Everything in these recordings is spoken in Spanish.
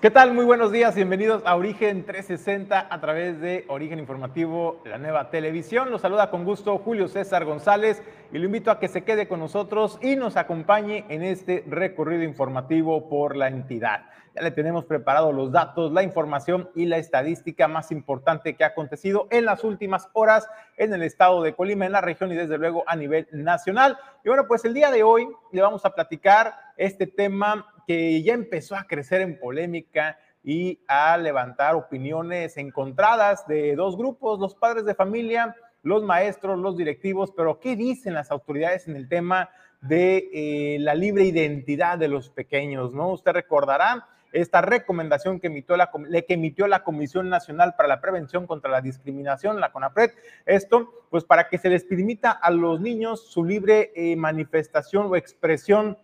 ¿Qué tal? Muy buenos días, bienvenidos a Origen 360 a través de Origen Informativo, la nueva televisión. Los saluda con gusto Julio César González y lo invito a que se quede con nosotros y nos acompañe en este recorrido informativo por la entidad. Ya le tenemos preparados los datos, la información y la estadística más importante que ha acontecido en las últimas horas en el estado de Colima, en la región y desde luego a nivel nacional. Y bueno, pues el día de hoy le vamos a platicar este tema que ya empezó a crecer en polémica y a levantar opiniones encontradas de dos grupos, los padres de familia, los maestros, los directivos, pero ¿qué dicen las autoridades en el tema de eh, la libre identidad de los pequeños? ¿no? Usted recordará esta recomendación que emitió, la, que emitió la Comisión Nacional para la Prevención contra la Discriminación, la CONAPRED. Esto, pues para que se les permita a los niños su libre eh, manifestación o expresión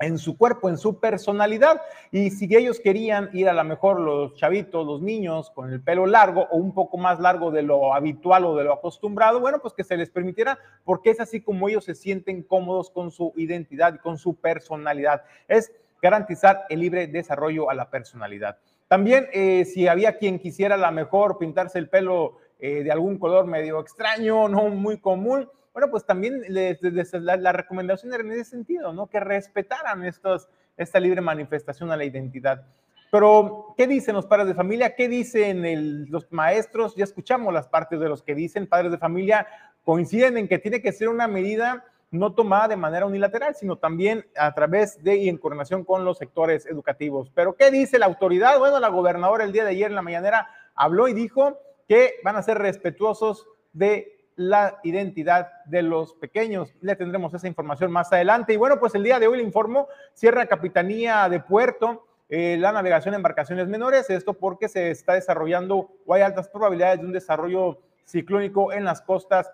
en su cuerpo, en su personalidad. Y si ellos querían ir a lo mejor los chavitos, los niños con el pelo largo o un poco más largo de lo habitual o de lo acostumbrado, bueno, pues que se les permitiera porque es así como ellos se sienten cómodos con su identidad y con su personalidad. Es garantizar el libre desarrollo a la personalidad. También eh, si había quien quisiera a lo mejor pintarse el pelo eh, de algún color medio extraño, no muy común, bueno, pues también la, recomendación era en ese sentido, ¿no? Que respetaran estos, esta libre manifestación a la identidad. Pero, ¿qué dicen los padres de familia? ¿Qué dicen los maestros? Ya escuchamos las partes de los que dicen padres de familia, coinciden en que tiene que ser una medida no tomada de manera unilateral, sino también a través de y en coordinación con los sectores educativos. Pero, ¿qué dice la autoridad? Bueno, la gobernadora el día de ayer en la mañanera habló y dijo que van a ser respetuosos de la identidad de los pequeños. Le tendremos esa información más adelante. Y bueno, pues el día de hoy le informo, cierra Capitanía de Puerto eh, la navegación en embarcaciones menores, esto porque se está desarrollando o hay altas probabilidades de un desarrollo ciclónico en las costas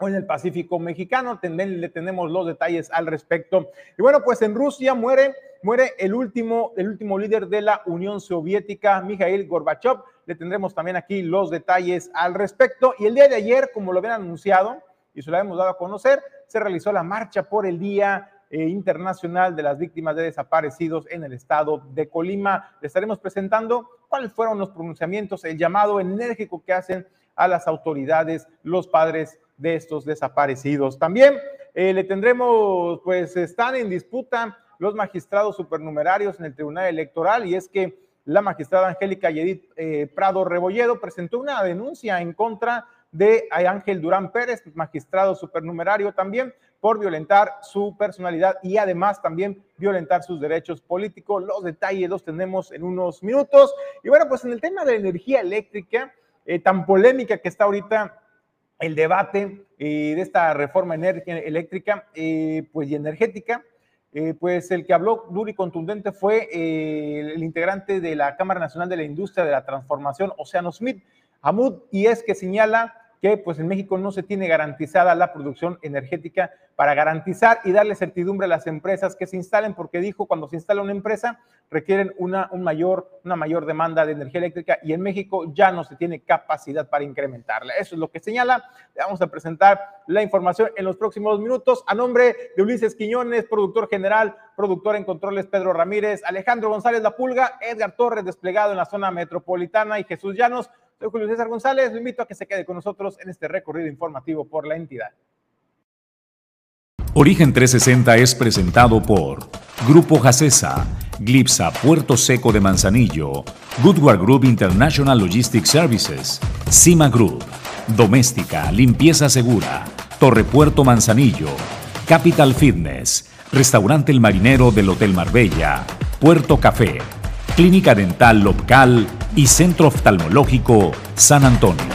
o en el Pacífico mexicano. También le tenemos los detalles al respecto. Y bueno, pues en Rusia muere, muere el último, el último líder de la Unión Soviética, Mikhail Gorbachev le tendremos también aquí los detalles al respecto. Y el día de ayer, como lo habían anunciado y se lo hemos dado a conocer, se realizó la marcha por el Día eh, Internacional de las Víctimas de Desaparecidos en el estado de Colima. Le estaremos presentando cuáles fueron los pronunciamientos, el llamado enérgico que hacen a las autoridades, los padres de estos desaparecidos. También eh, le tendremos, pues están en disputa los magistrados supernumerarios en el Tribunal Electoral y es que la magistrada Angélica Yedid eh, Prado Rebolledo presentó una denuncia en contra de Ángel Durán Pérez, magistrado supernumerario también, por violentar su personalidad y además también violentar sus derechos políticos. Los detalles los tenemos en unos minutos. Y bueno, pues en el tema de energía eléctrica, eh, tan polémica que está ahorita el debate eh, de esta reforma eléctrica pues, y energética, eh, pues el que habló duro y contundente fue eh, el integrante de la Cámara Nacional de la Industria de la Transformación, Oceano Smith, Hamud, y es que señala que pues en México no se tiene garantizada la producción energética para garantizar y darle certidumbre a las empresas que se instalen, porque dijo cuando se instala una empresa requieren una, un mayor, una mayor demanda de energía eléctrica y en México ya no se tiene capacidad para incrementarla. Eso es lo que señala. Le vamos a presentar la información en los próximos minutos a nombre de Ulises Quiñones, productor general, productor en controles Pedro Ramírez, Alejandro González La Pulga, Edgar Torres desplegado en la zona metropolitana y Jesús Llanos. Soy Julio César González, lo invito a que se quede con nosotros en este recorrido informativo por la entidad. Origen 360 es presentado por Grupo Jacesa, Glipsa Puerto Seco de Manzanillo, Goodward Group International Logistics Services, Cima Group, Doméstica, Limpieza Segura, Torre Puerto Manzanillo, Capital Fitness, Restaurante El Marinero del Hotel Marbella, Puerto Café, Clínica Dental Local y Centro Oftalmológico San Antonio.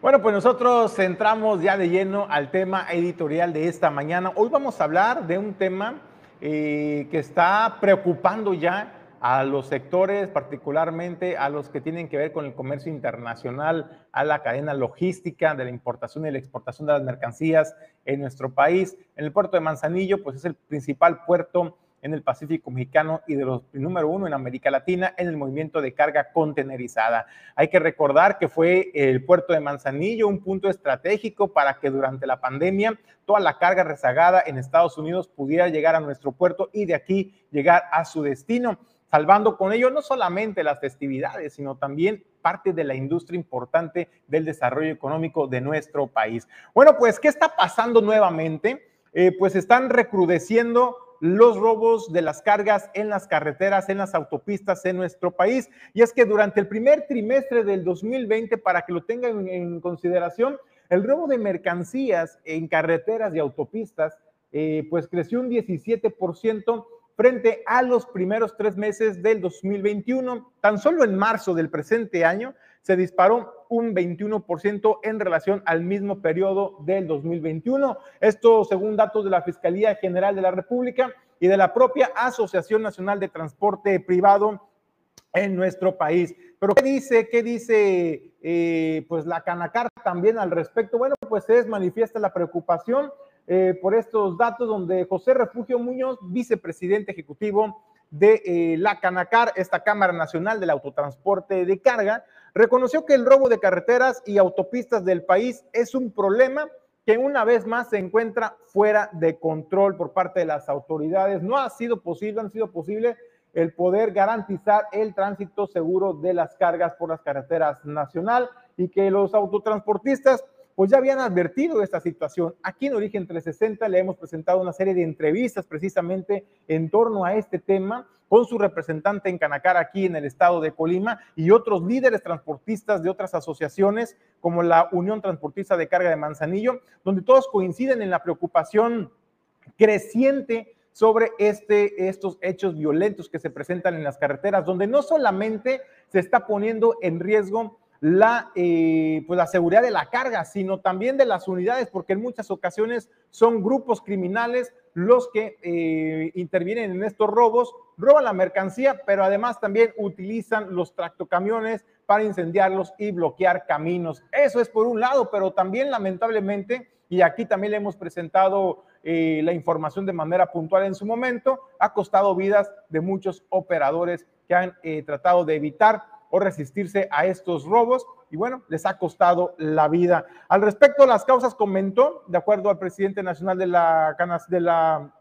Bueno, pues nosotros entramos ya de lleno al tema editorial de esta mañana. Hoy vamos a hablar de un tema eh, que está preocupando ya a los sectores, particularmente a los que tienen que ver con el comercio internacional, a la cadena logística de la importación y la exportación de las mercancías en nuestro país. En el puerto de Manzanillo, pues es el principal puerto en el Pacífico mexicano y de los número uno en América Latina en el movimiento de carga contenerizada. Hay que recordar que fue el puerto de Manzanillo un punto estratégico para que durante la pandemia toda la carga rezagada en Estados Unidos pudiera llegar a nuestro puerto y de aquí llegar a su destino, salvando con ello no solamente las festividades, sino también parte de la industria importante del desarrollo económico de nuestro país. Bueno, pues, ¿qué está pasando nuevamente? Eh, pues están recrudeciendo los robos de las cargas en las carreteras, en las autopistas en nuestro país. Y es que durante el primer trimestre del 2020, para que lo tengan en consideración, el robo de mercancías en carreteras y autopistas, eh, pues creció un 17% frente a los primeros tres meses del 2021. Tan solo en marzo del presente año se disparó un 21% en relación al mismo periodo del 2021. Esto según datos de la Fiscalía General de la República y de la propia Asociación Nacional de Transporte Privado en nuestro país. Pero ¿qué dice, qué dice eh, pues la Canacar también al respecto? Bueno, pues es manifiesta la preocupación eh, por estos datos donde José Refugio Muñoz, vicepresidente ejecutivo de eh, la Canacar, esta Cámara Nacional del Autotransporte de Carga, reconoció que el robo de carreteras y autopistas del país es un problema que una vez más se encuentra fuera de control por parte de las autoridades. No ha sido posible, han sido posible el poder garantizar el tránsito seguro de las cargas por las carreteras nacional y que los autotransportistas pues ya habían advertido de esta situación. Aquí en Origen 360 le hemos presentado una serie de entrevistas precisamente en torno a este tema con su representante en Canacar aquí en el estado de Colima y otros líderes transportistas de otras asociaciones como la Unión Transportista de Carga de Manzanillo, donde todos coinciden en la preocupación creciente sobre este, estos hechos violentos que se presentan en las carreteras, donde no solamente se está poniendo en riesgo la, eh, pues la seguridad de la carga, sino también de las unidades, porque en muchas ocasiones son grupos criminales los que eh, intervienen en estos robos, roban la mercancía, pero además también utilizan los tractocamiones para incendiarlos y bloquear caminos. Eso es por un lado, pero también lamentablemente, y aquí también le hemos presentado eh, la información de manera puntual en su momento, ha costado vidas de muchos operadores que han tratado de evitar o resistirse a estos robos y bueno, les ha costado la vida. Al respecto, las causas comentó, de acuerdo al presidente nacional de la, Canas, de la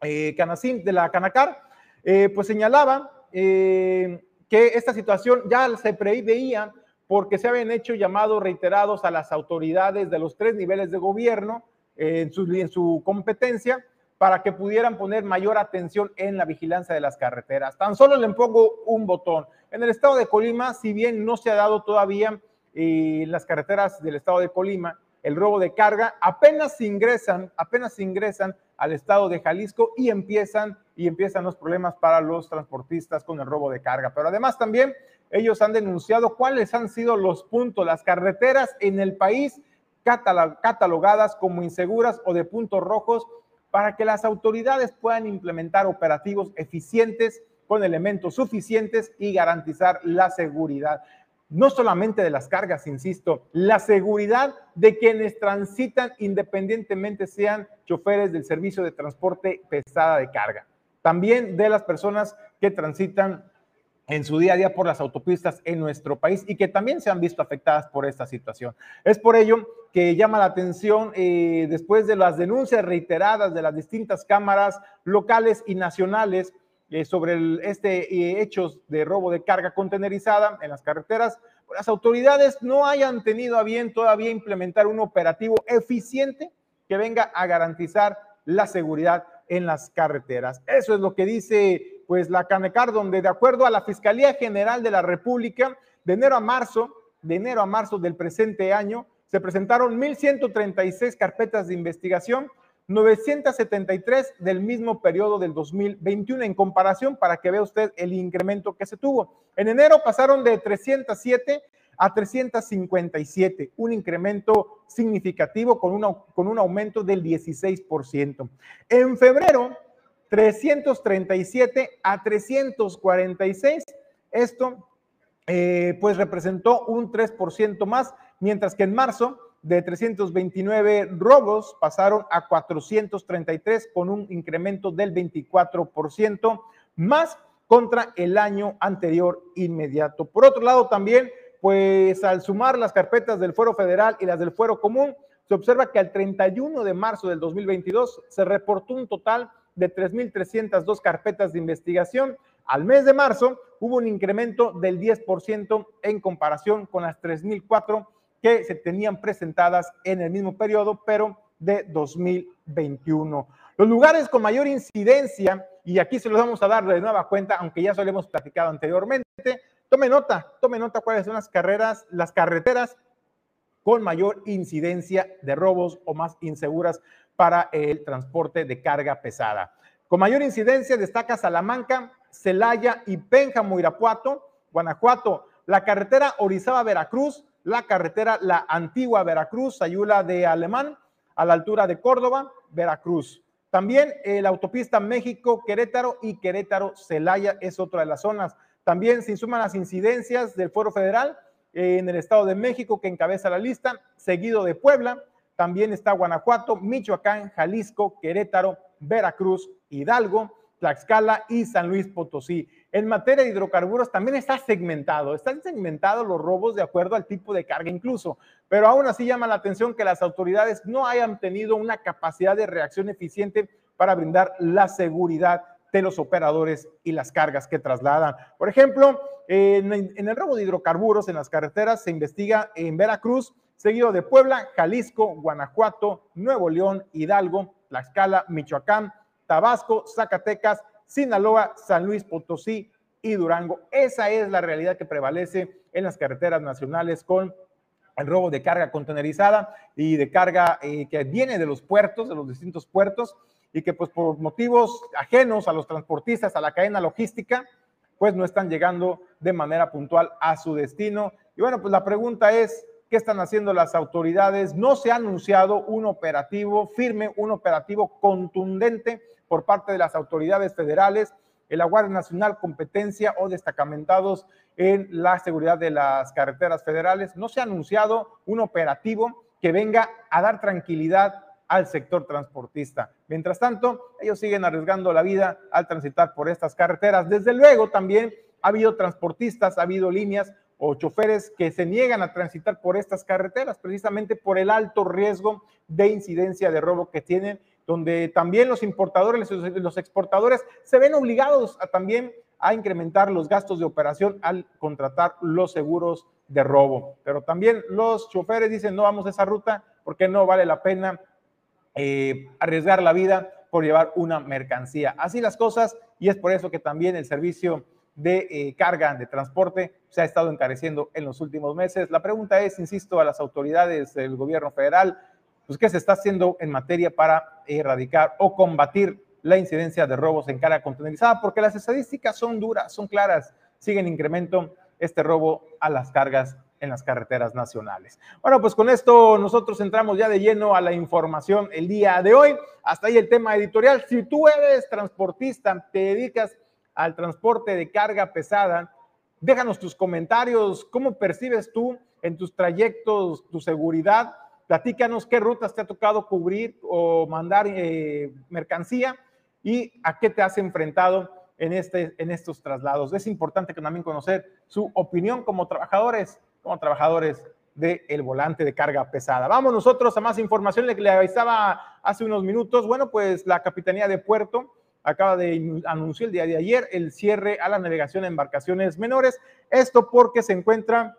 eh, Canacín, de la Canacar, eh, pues señalaba eh, que esta situación ya se preveía porque se habían hecho llamados reiterados a las autoridades de los tres niveles de gobierno en su, en su competencia para que pudieran poner mayor atención en la vigilancia de las carreteras. Tan solo le pongo un botón. En el estado de Colima, si bien no se ha dado todavía eh, en las carreteras del estado de Colima el robo de carga, apenas ingresan, apenas ingresan al estado de Jalisco y empiezan y empiezan los problemas para los transportistas con el robo de carga. Pero además también ellos han denunciado cuáles han sido los puntos, las carreteras en el país catalogadas como inseguras o de puntos rojos para que las autoridades puedan implementar operativos eficientes con elementos suficientes y garantizar la seguridad, no solamente de las cargas, insisto, la seguridad de quienes transitan independientemente sean choferes del servicio de transporte pesada de carga, también de las personas que transitan en su día a día por las autopistas en nuestro país y que también se han visto afectadas por esta situación. Es por ello que llama la atención eh, después de las denuncias reiteradas de las distintas cámaras locales y nacionales eh, sobre este eh, hechos de robo de carga contenerizada en las carreteras, las autoridades no hayan tenido a bien todavía implementar un operativo eficiente que venga a garantizar la seguridad en las carreteras. Eso es lo que dice pues la Canecar, donde de acuerdo a la Fiscalía General de la República, de enero a marzo, de enero a marzo del presente año, se presentaron 1.136 carpetas de investigación 973 del mismo periodo del 2021 en comparación para que vea usted el incremento que se tuvo. En enero pasaron de 307 a 357, un incremento significativo con, con un aumento del 16%. En febrero, 337 a 346, esto eh, pues representó un 3% más, mientras que en marzo de 329 robos pasaron a 433 con un incremento del 24% más contra el año anterior inmediato. Por otro lado, también, pues al sumar las carpetas del Fuero Federal y las del Fuero Común, se observa que al 31 de marzo del 2022 se reportó un total de 3.302 carpetas de investigación. Al mes de marzo hubo un incremento del 10% en comparación con las 3.004 que se tenían presentadas en el mismo periodo, pero de 2021. Los lugares con mayor incidencia, y aquí se los vamos a dar de nueva cuenta, aunque ya se lo hemos platicado anteriormente, tome nota, tome nota cuáles son las carreras, las carreteras con mayor incidencia de robos o más inseguras para el transporte de carga pesada. Con mayor incidencia destaca Salamanca, Celaya y Pénjamo, Irapuato, Guanajuato, la carretera Orizaba-Veracruz, la carretera La Antigua Veracruz, Sayula de Alemán, a la altura de Córdoba, Veracruz. También la autopista México-Querétaro y Querétaro-Celaya es otra de las zonas. También se suman las incidencias del Foro Federal en el Estado de México que encabeza la lista, seguido de Puebla. También está Guanajuato, Michoacán, Jalisco, Querétaro, Veracruz, Hidalgo, Tlaxcala y San Luis Potosí. En materia de hidrocarburos también está segmentado, están segmentados los robos de acuerdo al tipo de carga incluso, pero aún así llama la atención que las autoridades no hayan tenido una capacidad de reacción eficiente para brindar la seguridad de los operadores y las cargas que trasladan. Por ejemplo, en, el robo de hidrocarburos en las carreteras se investiga en Veracruz, seguido de Puebla, Jalisco, Guanajuato, Nuevo León, Hidalgo, Tlaxcala, Michoacán, Tabasco, Zacatecas, Sinaloa, San Luis Potosí y Durango. Esa es la realidad que prevalece en las carreteras nacionales con el robo de carga contenerizada y de carga eh, que viene de los puertos, de los distintos puertos, y que pues por motivos ajenos a los transportistas, a la cadena logística, pues no están llegando de manera puntual a su destino. Y bueno, pues la pregunta es, ¿qué están haciendo las autoridades? No se ha anunciado un operativo firme, un operativo contundente por parte de las autoridades federales, la Guardia Nacional, competencia o destacamentados en la seguridad de las carreteras federales. No se ha anunciado un operativo que venga a dar tranquilidad al sector transportista. Mientras tanto, ellos siguen arriesgando la vida al transitar por estas carreteras. Desde luego, también ha habido transportistas, ha habido líneas o choferes que se niegan a transitar por estas carreteras precisamente por el alto riesgo de incidencia de robo que tienen donde también los importadores, los exportadores se ven obligados a también a incrementar los gastos de operación al contratar los seguros de robo. Pero también los choferes dicen, no vamos a esa ruta porque no vale la pena eh, arriesgar la vida por llevar una mercancía. Así las cosas y es por eso que también el servicio de eh, carga, de transporte, se ha estado encareciendo en los últimos meses. La pregunta es, insisto, a las autoridades del gobierno federal, pues, ¿qué se está haciendo en materia para erradicar o combatir la incidencia de robos en carga contenerizada? Porque las estadísticas son duras, son claras, siguen incremento este robo a las cargas en las carreteras nacionales. Bueno, pues con esto nosotros entramos ya de lleno a la información el día de hoy. Hasta ahí el tema editorial. Si tú eres transportista, te dedicas al transporte de carga pesada, déjanos tus comentarios, cómo percibes tú en tus trayectos tu seguridad Platícanos qué rutas te ha tocado cubrir o mandar eh, mercancía y a qué te has enfrentado en, este, en estos traslados. Es importante que también conocer su opinión como trabajadores, como trabajadores del volante de carga pesada. Vamos nosotros a más información. Le, le avisaba hace unos minutos. Bueno, pues la Capitanía de Puerto acaba de anunciar el día de ayer el cierre a la navegación de embarcaciones menores. Esto porque se encuentra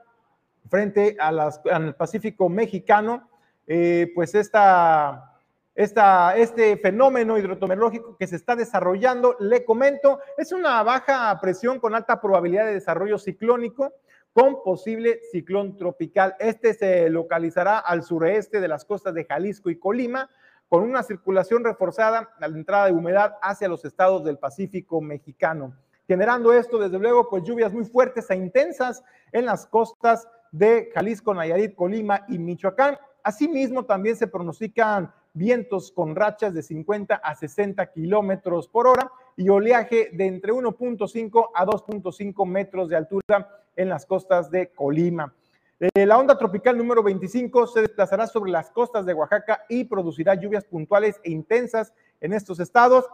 frente a las, al Pacífico mexicano eh, pues esta, esta, este fenómeno hidrotomerológico que se está desarrollando, le comento, es una baja presión con alta probabilidad de desarrollo ciclónico con posible ciclón tropical. Este se localizará al sureste de las costas de Jalisco y Colima, con una circulación reforzada a la entrada de humedad hacia los estados del Pacífico mexicano generando esto, desde luego, pues lluvias muy fuertes e intensas en las costas de Jalisco, Nayarit, Colima y Michoacán. Asimismo, también se pronostican vientos con rachas de 50 a 60 kilómetros por hora y oleaje de entre 1.5 a 2.5 metros de altura en las costas de Colima. Eh, la onda tropical número 25 se desplazará sobre las costas de Oaxaca y producirá lluvias puntuales e intensas en estos estados,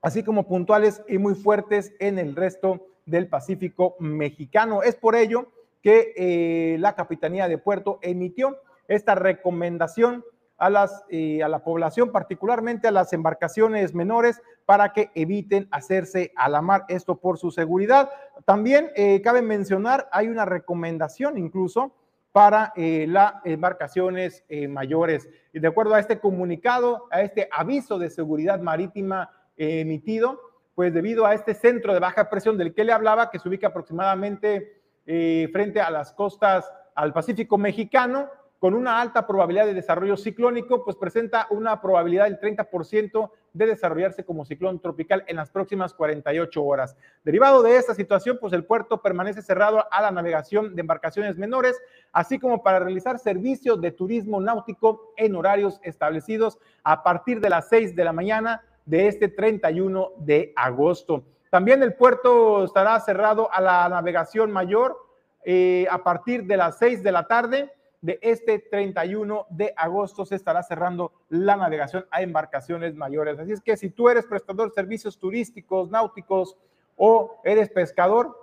así como puntuales y muy fuertes en el resto del Pacífico mexicano. Es por ello que eh, la Capitanía de Puerto emitió esta recomendación eh, a la población, particularmente a las embarcaciones menores, para que eviten hacerse a la mar, esto por su seguridad. También eh, cabe mencionar, hay una recomendación incluso para eh, las embarcaciones mayores. De acuerdo a este comunicado, a este aviso de seguridad marítima emitido, pues debido a este centro de baja presión del que le hablaba, que se ubica aproximadamente frente a las costas al Pacífico mexicano, con una alta probabilidad de desarrollo ciclónico, pues presenta una probabilidad del 30% de desarrollarse como ciclón tropical en las próximas 48 horas. Derivado de esta situación, pues el puerto permanece cerrado a la navegación de embarcaciones menores, así como para realizar servicios de turismo náutico en horarios establecidos a partir de las 6 de la mañana de este 31 de agosto. También el puerto estará cerrado a la navegación mayor eh, a partir de las 6 de la tarde de este 31 de agosto se estará cerrando la navegación a embarcaciones mayores. Así es que si tú eres prestador de servicios turísticos, náuticos o eres pescador,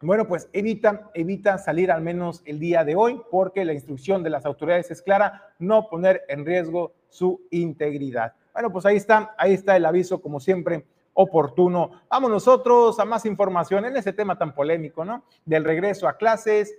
bueno, pues evita, evita salir al menos el día de hoy porque la instrucción de las autoridades es clara, no poner en riesgo su integridad. Bueno, pues ahí está, ahí está el aviso como siempre oportuno. Vamos nosotros a más información en ese tema tan polémico, ¿no? Del regreso a clases,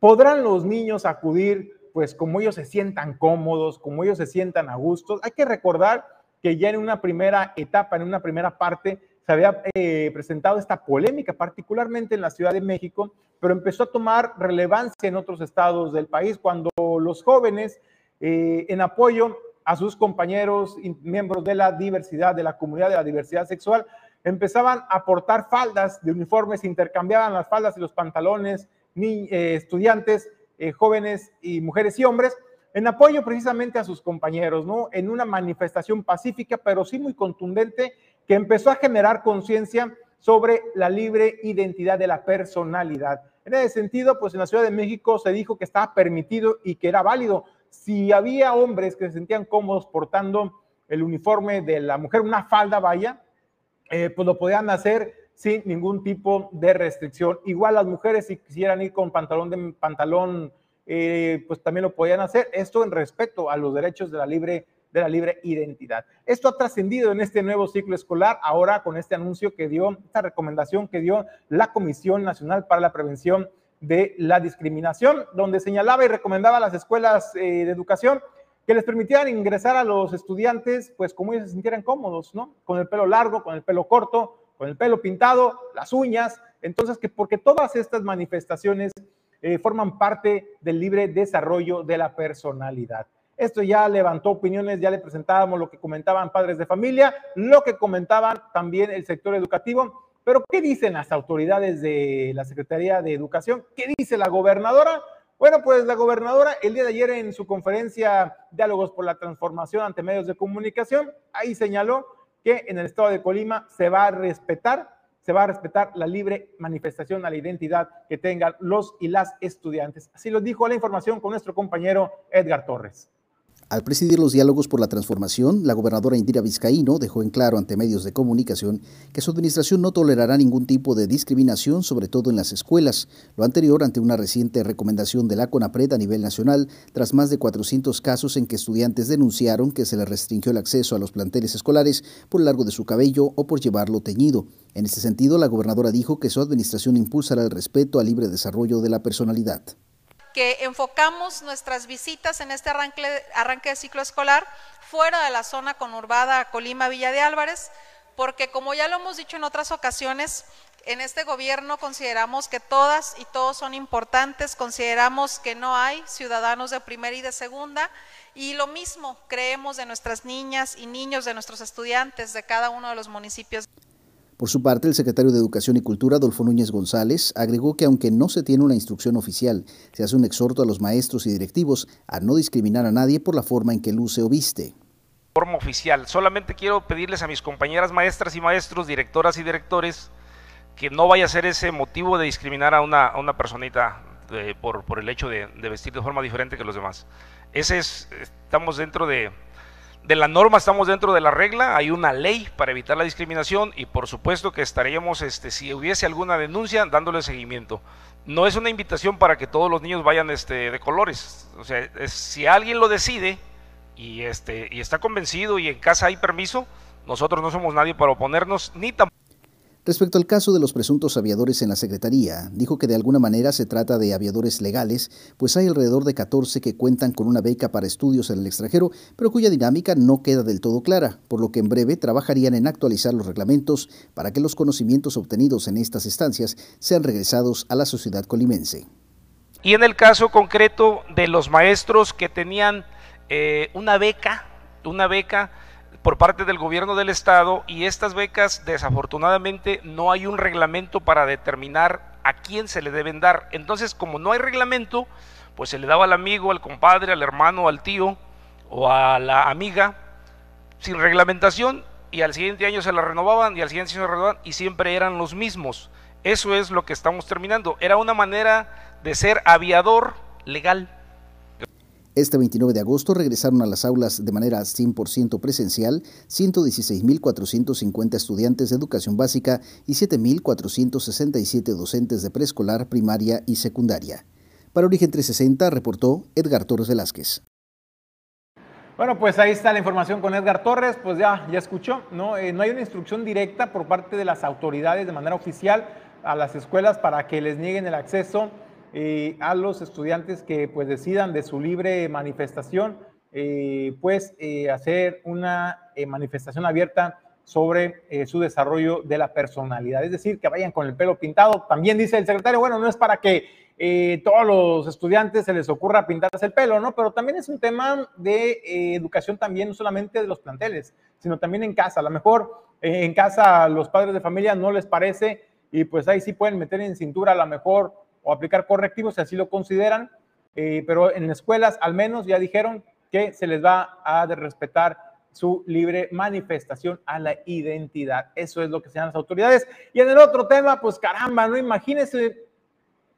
podrán los niños acudir, pues como ellos se sientan cómodos, como ellos se sientan a gusto. Hay que recordar que ya en una primera etapa, en una primera parte, se había eh, presentado esta polémica, particularmente en la Ciudad de México, pero empezó a tomar relevancia en otros estados del país cuando los jóvenes, eh, en apoyo a sus compañeros y miembros de la diversidad, de la comunidad de la diversidad sexual, empezaban a portar faldas de uniformes, intercambiaban las faldas y los pantalones ni, eh, estudiantes, eh, jóvenes y mujeres y hombres, en apoyo precisamente a sus compañeros, ¿no? En una manifestación pacífica, pero sí muy contundente, que empezó a generar conciencia sobre la libre identidad de la personalidad. En ese sentido, pues en la Ciudad de México se dijo que estaba permitido y que era válido. Si había hombres que se sentían cómodos portando el uniforme de la mujer, una falda, vaya, eh, pues lo podían hacer sin ningún tipo de restricción. Igual las mujeres si quisieran ir con pantalón de pantalón, eh, pues también lo podían hacer. Esto en respecto a los derechos de la libre de la libre identidad. Esto ha trascendido en este nuevo ciclo escolar, ahora con este anuncio que dio, esta recomendación que dio la Comisión Nacional para la Prevención de la Discriminación, donde señalaba y recomendaba a las escuelas eh, de educación que les permitieran ingresar a los estudiantes, pues como ellos se sintieran cómodos, ¿no? Con el pelo largo, con el pelo corto, con el pelo pintado, las uñas, entonces que porque todas estas manifestaciones eh, forman parte del libre desarrollo de la personalidad. Esto ya levantó opiniones, ya le presentábamos lo que comentaban padres de familia, lo que comentaban también el sector educativo, pero ¿qué dicen las autoridades de la Secretaría de Educación? ¿Qué dice la gobernadora? Bueno, pues la gobernadora el día de ayer en su conferencia Diálogos por la Transformación ante Medios de Comunicación, ahí señaló que en el estado de Colima se va a respetar, se va a respetar la libre manifestación a la identidad que tengan los y las estudiantes. Así lo dijo la información con nuestro compañero Edgar Torres. Al presidir los diálogos por la transformación, la gobernadora Indira Vizcaíno dejó en claro ante medios de comunicación que su administración no tolerará ningún tipo de discriminación, sobre todo en las escuelas. Lo anterior ante una reciente recomendación de la CONAPRED a nivel nacional, tras más de 400 casos en que estudiantes denunciaron que se les restringió el acceso a los planteles escolares por largo de su cabello o por llevarlo teñido. En este sentido, la gobernadora dijo que su administración impulsará el respeto al libre desarrollo de la personalidad que enfocamos nuestras visitas en este arranque, de ciclo escolar fuera de la zona conurbada Colima-Villa de Álvarez, porque como ya lo hemos dicho en otras ocasiones, en este gobierno consideramos que todas y todos son importantes, consideramos que no hay ciudadanos de primera y de segunda, y lo mismo creemos de nuestras niñas y niños, de nuestros estudiantes de cada uno de los municipios. Por su parte, el secretario de Educación y Cultura, Adolfo Núñez González, agregó que aunque no se tiene una instrucción oficial, se hace un exhorto a los maestros y directivos a no discriminar a nadie por la forma en que luce o viste. Forma oficial. Solamente quiero pedirles a mis compañeras maestras y maestros, directoras y directores, que no vaya a ser ese motivo de discriminar a una, una personita eh, por, por, el hecho de, de vestir de forma diferente que los demás. Ese es, estamos dentro de, de la norma, estamos dentro de la regla, hay una ley para evitar la discriminación y por supuesto que estaríamos, este, si hubiese alguna denuncia, dándole seguimiento. No es una invitación para que todos los niños vayan este, de colores. O sea, si alguien lo decide y, este, y está convencido y en casa hay permiso, nosotros no somos nadie para oponernos, ni tampoco Respecto al caso de los presuntos aviadores en la Secretaría, dijo que de alguna manera se trata de aviadores legales, pues hay alrededor de 14 que cuentan con una beca para estudios en el extranjero, pero cuya dinámica no queda del todo clara, por lo que en breve trabajarían en actualizar los reglamentos para que los conocimientos obtenidos en estas estancias sean regresados a la sociedad colimense. Y en el caso concreto de los maestros que tenían eh, una beca, una beca por parte del gobierno del estado y estas becas desafortunadamente no hay un reglamento para determinar a quién se le deben dar. Entonces, como no hay reglamento, pues se le daba al amigo, al compadre, al hermano, al tío o a la amiga sin reglamentación y al siguiente año se la renovaban y al siguiente año se la renovaban y siempre eran los mismos. Eso es lo que estamos terminando. Era una manera de ser aviador legal. Este 29 de agosto regresaron a las aulas de manera 100% presencial 116.450 estudiantes de educación básica y 7.467 docentes de preescolar, primaria y secundaria. Para Origen 360 reportó Edgar Torres Velázquez. Bueno, pues ahí está la información con Edgar Torres, pues ya, ya escuchó, ¿no? Eh, no hay una instrucción directa por parte de las autoridades de manera oficial a las escuelas para que les nieguen el acceso eh, a los estudiantes que pues decidan de su libre manifestación, eh, pues eh, hacer una manifestación abierta sobre su desarrollo de la personalidad, es decir, que vayan con el pelo pintado. También dice el secretario, bueno, no es para que todos los estudiantes se les ocurra pintarse el pelo, ¿no? Pero también es un tema de educación también, no solamente de los planteles, sino también en casa. A lo mejor en casa los padres de familia no les parece y pues ahí sí pueden meter en cintura a lo mejor o aplicar correctivos si así lo consideran, eh, pero en escuelas al menos ya dijeron que se les va a respetar su libre manifestación a la identidad. Eso es lo que sean las autoridades. Y en el otro tema, pues caramba, no imagínese,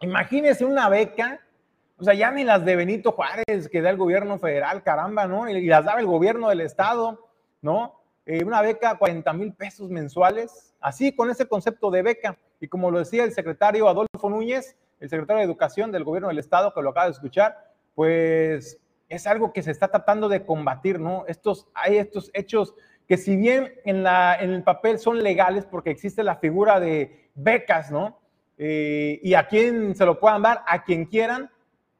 imagínese una beca, o sea, ya ni las de Benito Juárez que da el gobierno federal, caramba, ¿no? Y, las daba el gobierno del estado, ¿no? Eh, una beca, 40 mil pesos mensuales, así con ese concepto de beca. Y como lo decía el secretario Adolfo Núñez, el secretario de Educación del Gobierno del Estado, que lo acaba de escuchar, pues es algo que se está tratando de combatir, ¿no? Estos, hay estos hechos que si bien en, la, en el papel son legales porque existe la figura de becas, ¿no? Eh, y a quien se lo puedan dar, a quien quieran,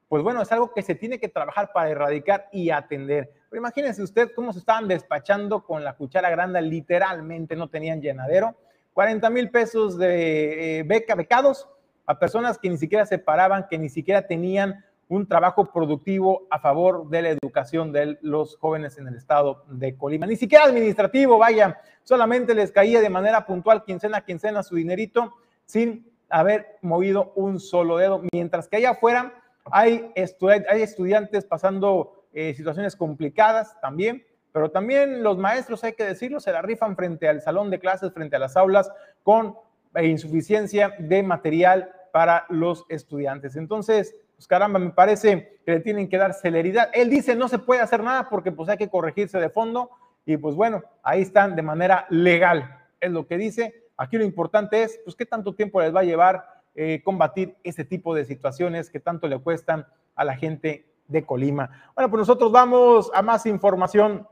pues bueno, es algo que se tiene que trabajar para erradicar y atender. Pero imagínense usted cómo se estaban despachando con la cuchara grande, literalmente no tenían llenadero. 40 mil pesos de eh, beca, becados, a personas que ni siquiera se paraban, que ni siquiera tenían un trabajo productivo a favor de la educación de los jóvenes en el estado de Colima. Ni siquiera administrativo, vaya, solamente les caía de manera puntual quincena a quincena su dinerito sin haber movido un solo dedo, mientras que allá afuera hay, hay estudiantes pasando eh, situaciones complicadas también, pero también los maestros, hay que decirlo, se la rifan frente al salón de clases, frente a las aulas, con e insuficiencia de material para los estudiantes. Entonces, pues caramba, me parece que le tienen que dar celeridad. Él dice no se puede hacer nada porque pues hay que corregirse de fondo y pues bueno, ahí están de manera legal, es lo que dice. Aquí lo importante es, pues qué tanto tiempo les va a llevar eh, combatir este tipo de situaciones que tanto le cuestan a la gente de Colima. Bueno, pues nosotros vamos a más información.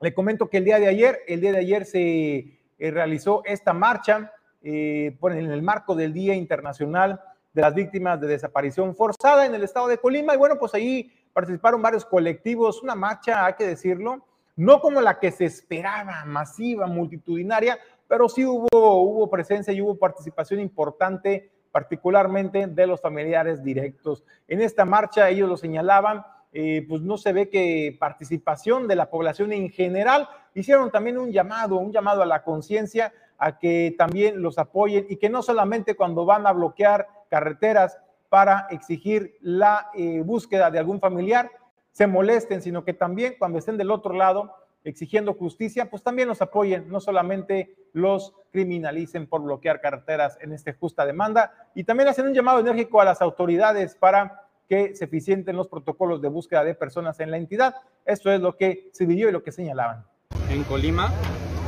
Le comento que el día de ayer, el día de ayer se eh, realizó esta marcha eh, en el marco del Día Internacional de las Víctimas de Desaparición Forzada en el estado de Colima. Y bueno, pues ahí participaron varios colectivos, una marcha, hay que decirlo, no como la que se esperaba, masiva, multitudinaria, pero sí hubo, hubo presencia y hubo participación importante, particularmente de los familiares directos. En esta marcha ellos lo señalaban, eh, pues no se ve que participación de la población en general. Hicieron también un llamado, un llamado a la conciencia a que también los apoyen y que no solamente cuando van a bloquear carreteras para exigir la eh, búsqueda de algún familiar se molesten, sino que también cuando estén del otro lado exigiendo justicia, pues también los apoyen, no solamente los criminalicen por bloquear carreteras en esta justa demanda y también hacen un llamado enérgico a las autoridades para que se eficienten los protocolos de búsqueda de personas en la entidad. Esto es lo que se vivió y lo que señalaban. En Colima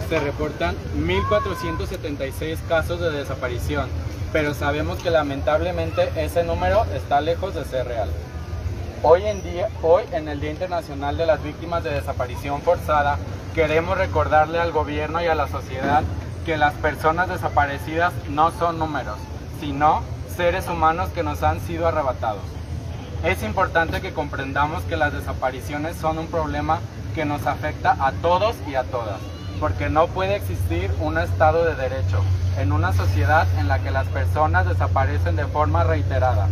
se reportan 1.476 casos de desaparición, pero sabemos que lamentablemente ese número está lejos de ser real. Hoy en, día, hoy en el Día Internacional de las Víctimas de Desaparición Forzada, queremos recordarle al gobierno y a la sociedad que las personas desaparecidas no son números, sino seres humanos que nos han sido arrebatados. Es importante que comprendamos que las desapariciones son un problema que nos afecta a todos y a todas, porque no puede existir un Estado de Derecho en una sociedad en la que las personas desaparecen de forma reiterada,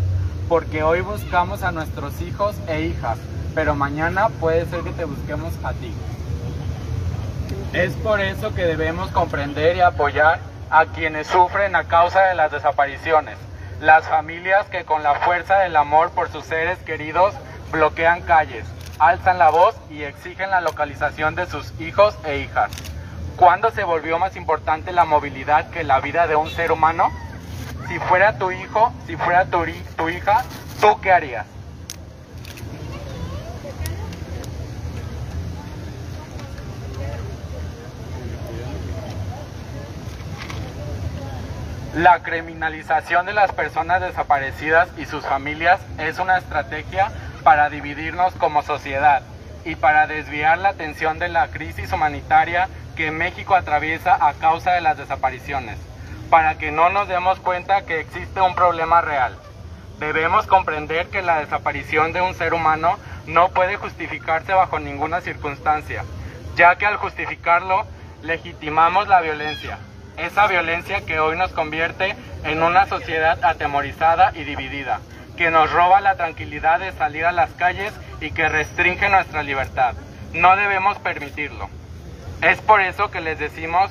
porque hoy buscamos a nuestros hijos e hijas, pero mañana puede ser que te busquemos a ti. Es por eso que debemos comprender y apoyar a quienes sufren a causa de las desapariciones, las familias que con la fuerza del amor por sus seres queridos bloquean calles, alzan la voz y exigen la localización de sus hijos e hijas. ¿Cuándo se volvió más importante la movilidad que la vida de un ser humano? Si fuera tu hijo, si fuera tu, tu hija, ¿tú qué harías? La criminalización de las personas desaparecidas y sus familias es una estrategia para dividirnos como sociedad y para desviar la atención de la crisis humanitaria que México atraviesa a causa de las desapariciones, para que no nos demos cuenta que existe un problema real. Debemos comprender que la desaparición de un ser humano no puede justificarse bajo ninguna circunstancia, ya que al justificarlo legitimamos la violencia, esa violencia que hoy nos convierte en una sociedad atemorizada y dividida, que nos roba la tranquilidad de salir a las calles y que restringe nuestra libertad. No debemos permitirlo. Es por eso que les decimos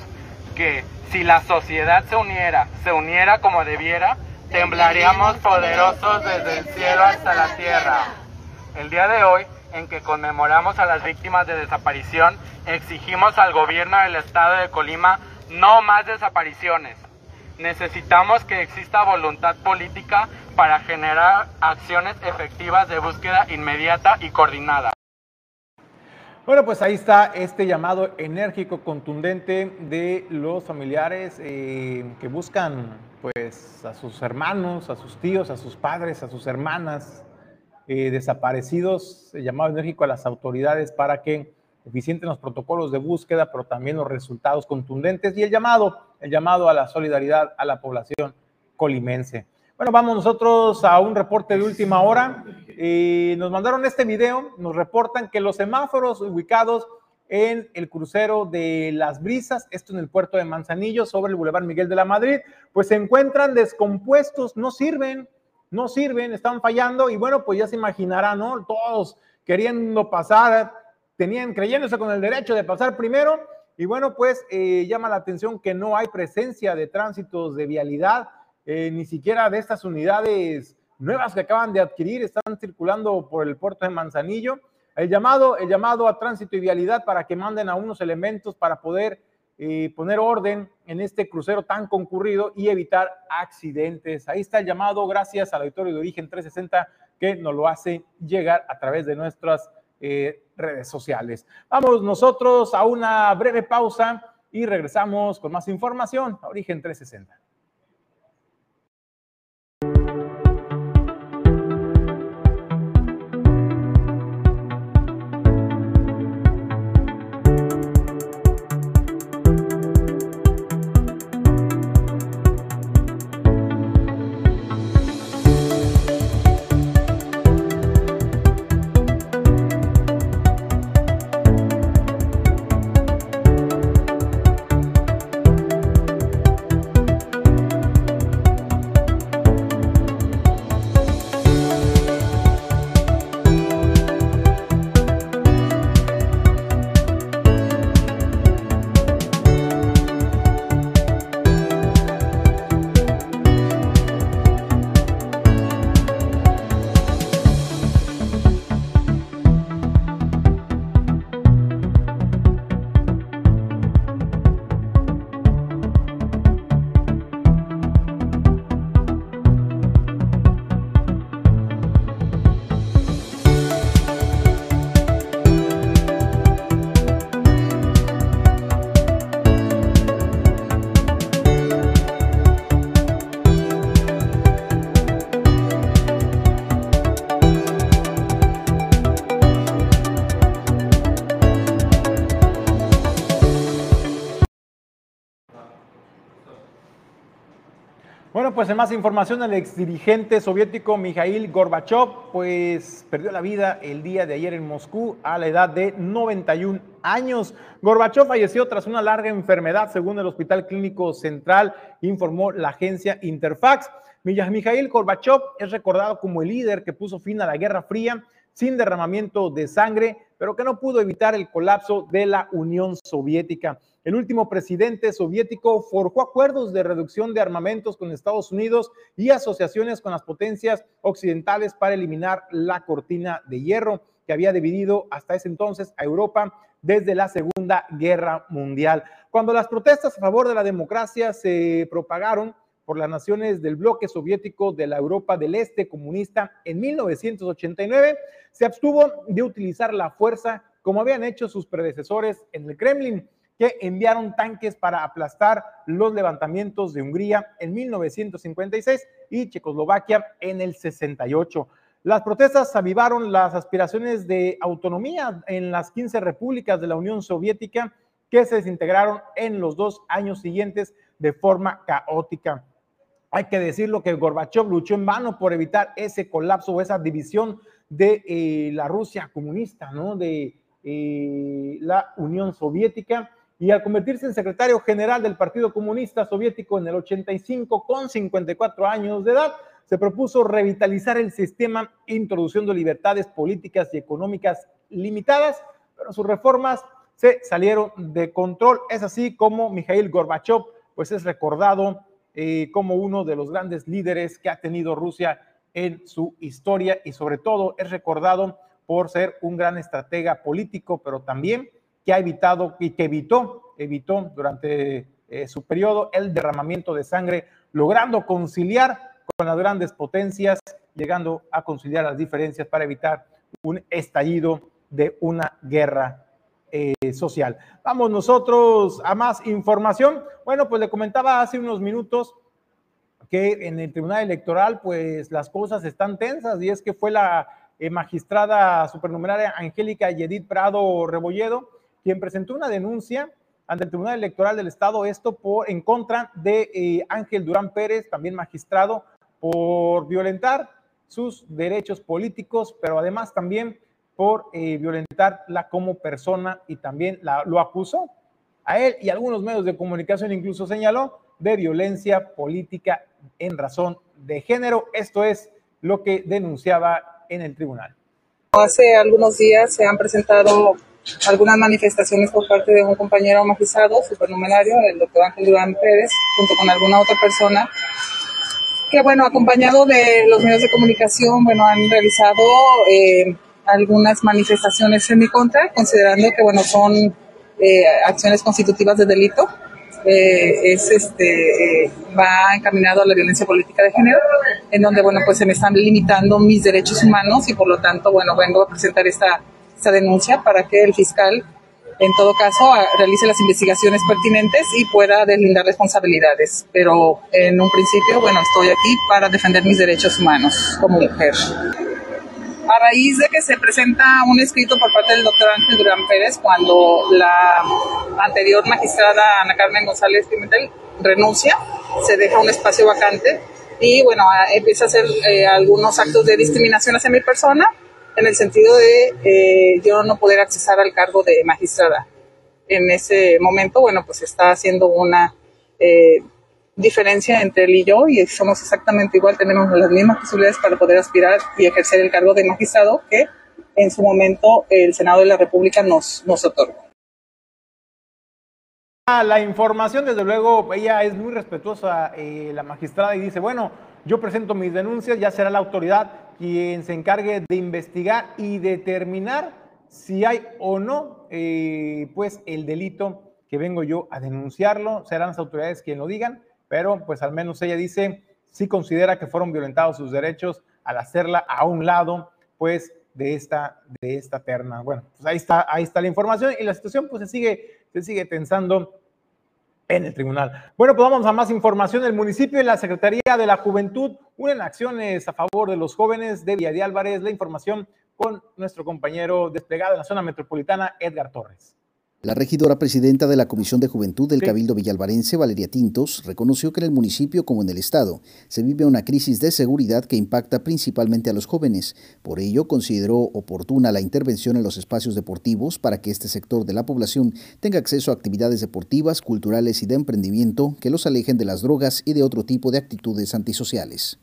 que si la sociedad se uniera, se uniera como debiera, temblaríamos poderosos desde el cielo hasta la tierra. El día de hoy, en que conmemoramos a las víctimas de desaparición, exigimos al gobierno del estado de Colima no más desapariciones. Necesitamos que exista voluntad política para generar acciones efectivas de búsqueda inmediata y coordinada. Bueno, pues ahí está este llamado enérgico, contundente de los familiares eh, que buscan pues a sus hermanos, a sus tíos, a sus padres, a sus hermanas eh, desaparecidos, el llamado enérgico a las autoridades para que eficienten los protocolos de búsqueda, pero también los resultados contundentes y el llamado, el llamado a la solidaridad a la población colimense. Bueno, vamos nosotros a un reporte de última hora. Y nos mandaron este video, nos reportan que los semáforos ubicados en el crucero de Las Brisas, esto en el puerto de Manzanillo, sobre el Boulevard Miguel de la Madrid, pues se encuentran descompuestos, no sirven, no sirven, están fallando y bueno, pues ya se imaginarán, ¿no? Todos queriendo pasar, tenían, creyéndose con el derecho de pasar primero y bueno, pues eh, llama la atención que no hay presencia de tránsitos de vialidad eh, ni siquiera de estas unidades nuevas que acaban de adquirir están circulando por el puerto de Manzanillo. El llamado, el llamado a tránsito y vialidad para que manden a unos elementos para poder eh, poner orden en este crucero tan concurrido y evitar accidentes. Ahí está el llamado, gracias al auditorio de Origen 360 que nos lo hace llegar a través de nuestras eh, redes sociales. Vamos nosotros a una breve pausa y regresamos con más información a Origen 360. Pues más información, el exdirigente soviético Mikhail Gorbachev, pues perdió la vida el día de ayer en Moscú a la edad de 91 años. Gorbachev falleció tras una larga enfermedad, según el Hospital Clínico Central, informó la agencia Interfax. Mikhail Gorbachev es recordado como el líder que puso fin a la Guerra Fría sin derramamiento de sangre, pero que no pudo evitar el colapso de la Unión Soviética. El último presidente soviético forjó acuerdos de reducción de armamentos con Estados Unidos y asociaciones con las potencias occidentales para eliminar la cortina de hierro que había dividido hasta ese entonces a Europa desde la Segunda Guerra Mundial. Cuando las protestas a favor de la democracia se propagaron por las naciones del bloque soviético de la Europa del Este comunista en 1989, se abstuvo de utilizar la fuerza como habían hecho sus predecesores en el Kremlin que enviaron tanques para aplastar los levantamientos de Hungría en 1956 y Checoslovaquia en el 68. Las protestas avivaron las aspiraciones de autonomía en las 15 repúblicas de la Unión Soviética que se desintegraron en los dos años siguientes de forma caótica. Hay que decirlo que Gorbachev luchó en vano por evitar ese colapso o esa división de eh, la Rusia comunista, ¿no? De eh, la Unión Soviética y al convertirse en secretario general del Partido Comunista Soviético en el 85 con 54 años de edad, se propuso revitalizar el sistema introduciendo libertades políticas y económicas limitadas, pero sus reformas se salieron de control. Es así como Mikhail Gorbachev pues es recordado eh, como uno de los grandes líderes que ha tenido Rusia en su historia y sobre todo es recordado por ser un gran estratega político, pero también que ha evitado y que evitó, evitó durante eh, su periodo el derramamiento de sangre, logrando conciliar con las grandes potencias, llegando a conciliar las diferencias para evitar un estallido de una guerra eh, social. Vamos nosotros a más información. Bueno, pues le comentaba hace unos minutos que en el Tribunal Electoral, pues las cosas están tensas y es que fue la eh, magistrada supernumeraria Angélica Yedid Prado Rebolledo quien presentó una denuncia ante el Tribunal Electoral del Estado, esto por, en contra de eh, Ángel Durán Pérez, también magistrado, por violentar sus derechos políticos, pero además también por eh, violentarla como persona y también la, lo acusó a él y algunos medios de comunicación incluso señaló de violencia política en razón de género. Esto es lo que denunciaba en el tribunal. Hace algunos días se han presentado algunas manifestaciones por parte de un compañero magistrado supernumerario, el doctor Ángel Durán Pérez, junto con alguna otra persona, que bueno, acompañado de los medios de comunicación, bueno, han realizado eh, algunas manifestaciones en mi contra, considerando que bueno, son eh, acciones constitutivas de delito. Eh, es este va encaminado a la violencia política de género en donde bueno pues se me están limitando mis derechos humanos y por lo tanto bueno vengo a presentar esta esta denuncia para que el fiscal, en todo caso, realice las investigaciones pertinentes y pueda deslindar responsabilidades. Pero en un principio, bueno, estoy aquí para defender mis derechos humanos como mujer. A raíz de que se presenta un escrito por parte del doctor Ángel Durán Pérez, cuando la anterior magistrada Ana Carmen González Pimentel renuncia, se deja un espacio vacante y bueno, empieza a hacer eh, algunos actos de discriminación hacia mi persona en el sentido de eh, yo no poder accesar al cargo de magistrada. En ese momento, bueno, pues está haciendo una eh, diferencia entre él y yo y somos exactamente igual, tenemos las mismas posibilidades para poder aspirar y ejercer el cargo de magistrado que en su momento el Senado de la República nos, nos otorgó. La información, desde luego, ella es muy respetuosa, eh, la magistrada, y dice, bueno, yo presento mis denuncias, ya será la autoridad quien se encargue de investigar y determinar si hay o no, eh, pues, el delito que vengo yo a denunciarlo. Serán las autoridades quien lo digan, pero pues al menos ella dice, si considera que fueron violentados sus derechos al hacerla a un lado, pues, de esta, de esta terna. Bueno, pues ahí está, ahí está la información y la situación pues se sigue, se sigue tensando en el tribunal. Bueno, pues vamos a más información. El municipio y la Secretaría de la Juventud unen acciones a favor de los jóvenes de Villa de Álvarez. La información con nuestro compañero desplegado en la zona metropolitana, Edgar Torres. La regidora presidenta de la Comisión de Juventud del Cabildo Villalvarense, Valeria Tintos, reconoció que en el municipio como en el Estado se vive una crisis de seguridad que impacta principalmente a los jóvenes. Por ello, consideró oportuna la intervención en los espacios deportivos para que este sector de la población tenga acceso a actividades deportivas, culturales y de emprendimiento que los alejen de las drogas y de otro tipo de actitudes antisociales.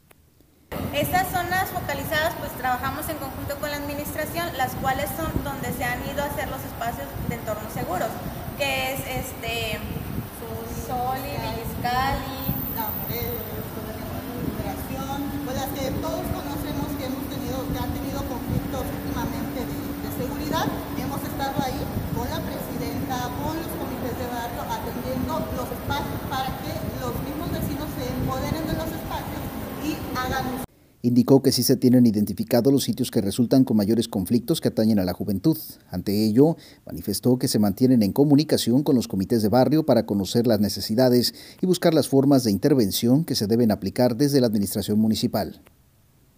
Estas zonas focalizadas, pues trabajamos en conjunto con la administración, las cuales son donde se han ido a hacer los espacios de entornos seguros, que es este Soli, Villiscali, la Liberación, pues las que todos conocemos que hemos tenido, que han tenido conflictos últimamente de, de seguridad, hemos estado ahí con la presidenta, con los comités de barrio, atendiendo los espacios para que los mismos vecinos se empoderen de los espacios y hagan Indicó que sí se tienen identificados los sitios que resultan con mayores conflictos que atañen a la juventud. Ante ello, manifestó que se mantienen en comunicación con los comités de barrio para conocer las necesidades y buscar las formas de intervención que se deben aplicar desde la administración municipal.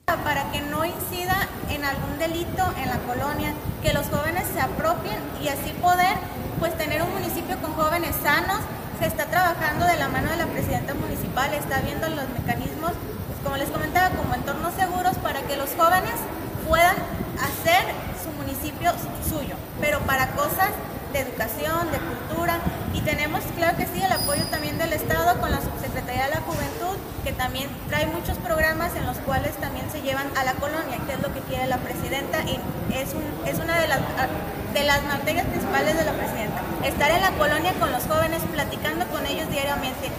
Para que no incida en algún delito en la colonia, que los jóvenes se apropien y así poder pues tener un municipio con jóvenes sanos. Se está trabajando de la mano de la presidenta municipal, está viendo los mecanismos como les comentaba, como entornos seguros para que los jóvenes puedan hacer su municipio suyo, pero para cosas de educación, de cultura, y tenemos, claro que sí, el apoyo también del Estado con la Subsecretaría de la Juventud, que también trae muchos programas en los cuales también se llevan a la colonia, que es lo que quiere la presidenta, y es, un, es una de las, de las materias principales de la presidenta, estar en la colonia con los jóvenes, platicando con ellos diariamente.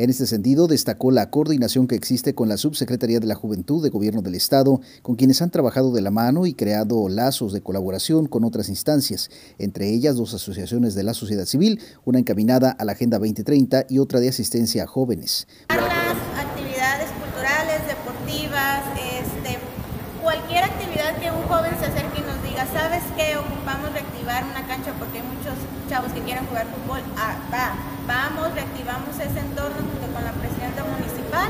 En este sentido, destacó la coordinación que existe con la Subsecretaría de la Juventud de Gobierno del Estado, con quienes han trabajado de la mano y creado lazos de colaboración con otras instancias, entre ellas dos asociaciones de la sociedad civil, una encaminada a la Agenda 2030 y otra de asistencia a jóvenes. Actividades culturales, deportivas, este, cualquier actividad que un joven se acerque y nos diga, ¿sabes qué? Reactivar una cancha porque hay muchos chavos que quieren jugar fútbol. Ah, va, vamos, reactivamos ese entorno junto con la presidenta municipal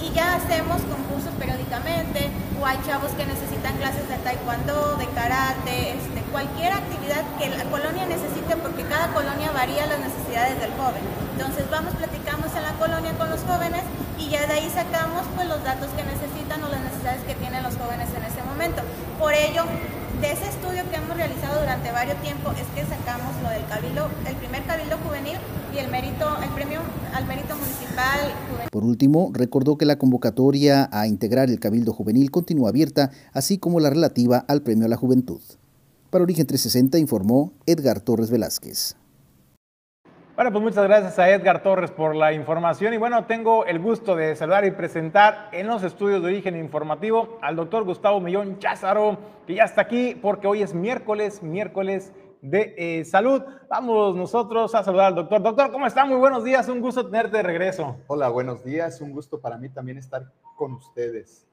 y ya hacemos concursos periódicamente o hay chavos que necesitan clases de taekwondo, de karate, este, cualquier actividad que la colonia necesite porque cada colonia varía las necesidades del joven. Entonces vamos, platicamos en la colonia con los jóvenes y ya de ahí sacamos pues los datos que necesitan o las necesidades que tienen los jóvenes en ese momento. Por ello, de ese estudio que hemos realizado durante varios tiempos es que sacamos lo del cabildo, el primer cabildo juvenil y el mérito, el premio al mérito municipal juvenil. Por último, recordó que la convocatoria a integrar el cabildo juvenil continúa abierta, así como la relativa al premio a la juventud. Para Origen 360 informó Edgar Torres Velázquez. Bueno, pues muchas gracias a Edgar Torres por la información y bueno, tengo el gusto de saludar y presentar en los estudios de origen informativo al doctor Gustavo Millón Cházaro, que ya está aquí porque hoy es miércoles, miércoles de eh, salud. Vamos nosotros a saludar al doctor. Doctor, ¿cómo está? Muy buenos días, un gusto tenerte de regreso. Hola, buenos días, un gusto para mí también estar con ustedes.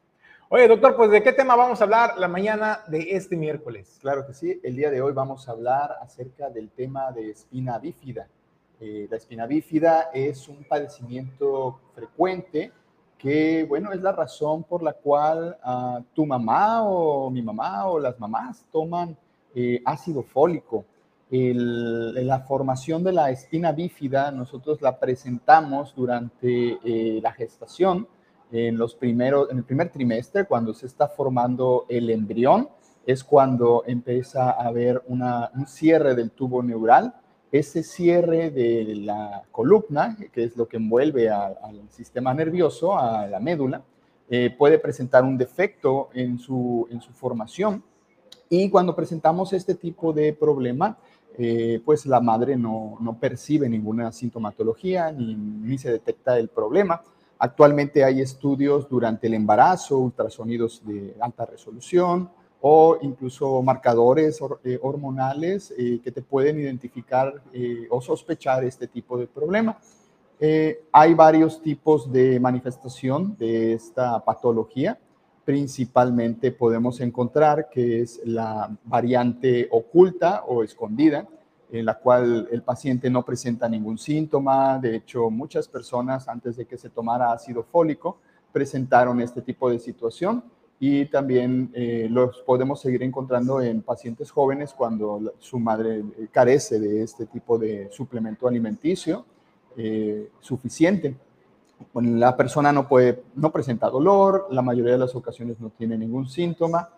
Oye, doctor, pues ¿de qué tema vamos a hablar la mañana de este miércoles? Claro que sí, el día de hoy vamos a hablar acerca del tema de espina bífida. Eh, la espina bífida es un padecimiento frecuente que, bueno, es la razón por la cual uh, tu mamá o mi mamá o las mamás toman eh, ácido fólico. La formación de la espina bífida nosotros la presentamos durante eh, la gestación, en, los primeros, en el primer trimestre, cuando se está formando el embrión, es cuando empieza a haber un cierre del tubo neural ese cierre de la columna, que es lo que envuelve al sistema nervioso, a la médula, eh, puede presentar un defecto en su, en su formación. Y cuando presentamos este tipo de problema, eh, pues la madre no, no, percibe ninguna sintomatología ni, ni se detecta el problema. Actualmente hay estudios durante el embarazo, ultrasonidos de alta resolución, o incluso marcadores eh, hormonales eh, que te pueden identificar eh, o sospechar este tipo de problema. hay varios tipos de manifestación de esta patología. Principalmente podemos encontrar que es la variante oculta o escondida, en la cual el paciente no presenta ningún síntoma. De hecho, muchas personas antes de que se tomara ácido fólico presentaron este tipo de situación y también eh, los podemos seguir encontrando en pacientes jóvenes cuando su madre eh, carece de este tipo de suplemento alimenticio eh, suficiente. la persona no, puede, no presenta dolor, la mayoría de las ocasiones no tiene ningún síntoma.